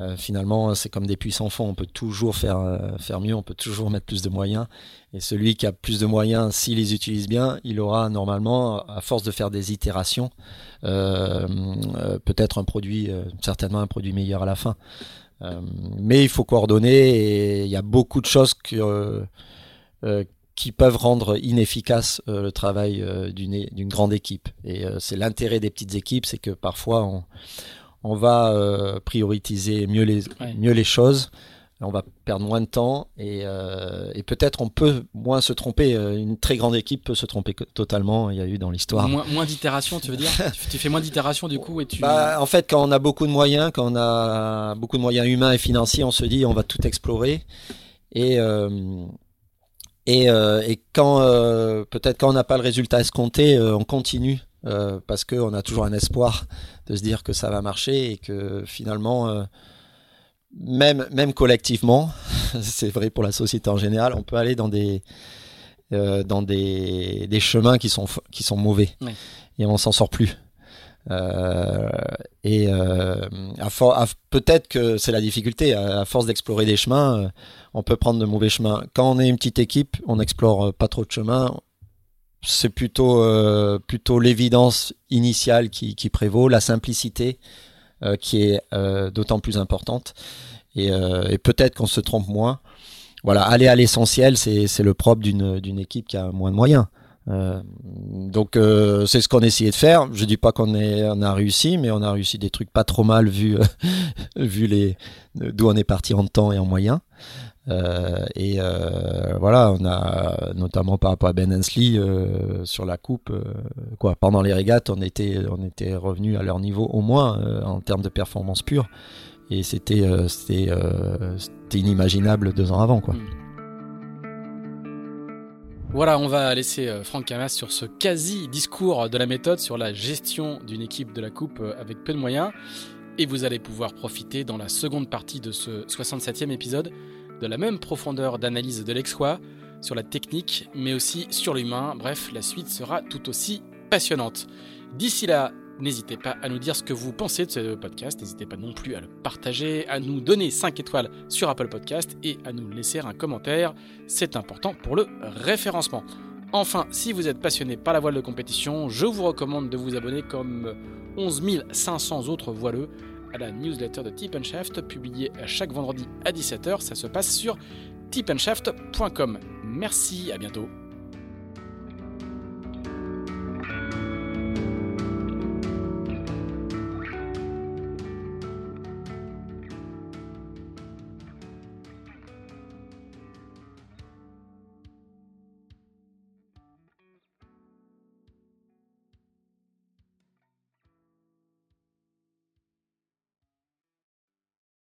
Euh, finalement, c'est comme des puissants fonds. On peut toujours faire, euh, faire mieux, on peut toujours mettre plus de moyens. Et celui qui a plus de moyens, s'il les utilise bien, il aura normalement, à force de faire des itérations, euh, peut-être un produit, certainement un produit meilleur à la fin. mais il faut coordonner et il y a beaucoup de choses qui peuvent rendre inefficace le travail d'une grande équipe. Et c'est l'intérêt des petites équipes, c'est que parfois on on va euh, prioriser mieux les, mieux les choses, on va perdre moins de temps euh, et, peut-être on peut moins se tromper. Euh, une très grande équipe peut se tromper totalement, il y a eu dans l'histoire. Moins, moins d'itérations, tu veux dire? Tu, fais moins d'itérations du coup et tu... Bah, en fait, quand on a beaucoup de moyens, quand on a beaucoup de moyens humains et financiers, on se dit on va tout explorer. Et, et, et, quand peut-être quand on n'a pas le résultat escompté, on continue euh, parce qu'on a toujours un espoir de se dire que ça va marcher et que finalement, euh, même, même collectivement, c'est vrai pour la société en général, on peut aller dans des, euh, dans des, des, chemins qui sont, qui sont mauvais et on s'en sort plus. et peut-être que c'est la difficulté, à, force d'explorer des chemins, on peut prendre de mauvais chemins. Quand on est une petite équipe, on n'explore pas trop de chemins, c'est plutôt euh, plutôt l'évidence initiale qui, prévaut, la simplicité euh, qui est euh, d'autant plus importante. Et, peut-être qu'on se trompe moins. Voilà, aller à l'essentiel, c'est le propre d'une équipe qui a moins de moyens. donc c'est ce qu'on a essayé de faire. Je dis pas qu'on on a réussi, mais on a réussi des trucs pas trop mal vu vu les d'où on est parti en temps et en moyens. Euh, et euh, voilà, on a notamment par rapport à Ben Hensley euh, sur la coupe, quoi. Pendant les régates, on était, on était revenu à leur niveau au moins en termes de performance pure. Et c'était, c'était, inimaginable deux ans avant, quoi. Hmm. Voilà, on va laisser Franck Camas sur ce quasi-discours de la méthode sur la gestion d'une équipe de la coupe avec peu de moyens. Et vous allez pouvoir profiter dans la seconde partie de ce 67e épisode de la même profondeur d'analyse de l'exquois sur la technique, mais aussi sur l'humain. Bref, la suite sera tout aussi passionnante. D'ici là, n'hésitez pas à nous dire ce que vous pensez de ce podcast, n'hésitez pas non plus à le partager, à nous donner 5 étoiles sur Apple Podcast et à nous laisser un commentaire, c'est important pour le référencement. Enfin, si vous êtes passionné par la voile de compétition, je vous recommande de vous abonner comme 11 500 autres voileux à la newsletter de Tip Shaft, publiée chaque vendredi à 17h. Ça se passe sur tipandshaft.com. Merci, à bientôt.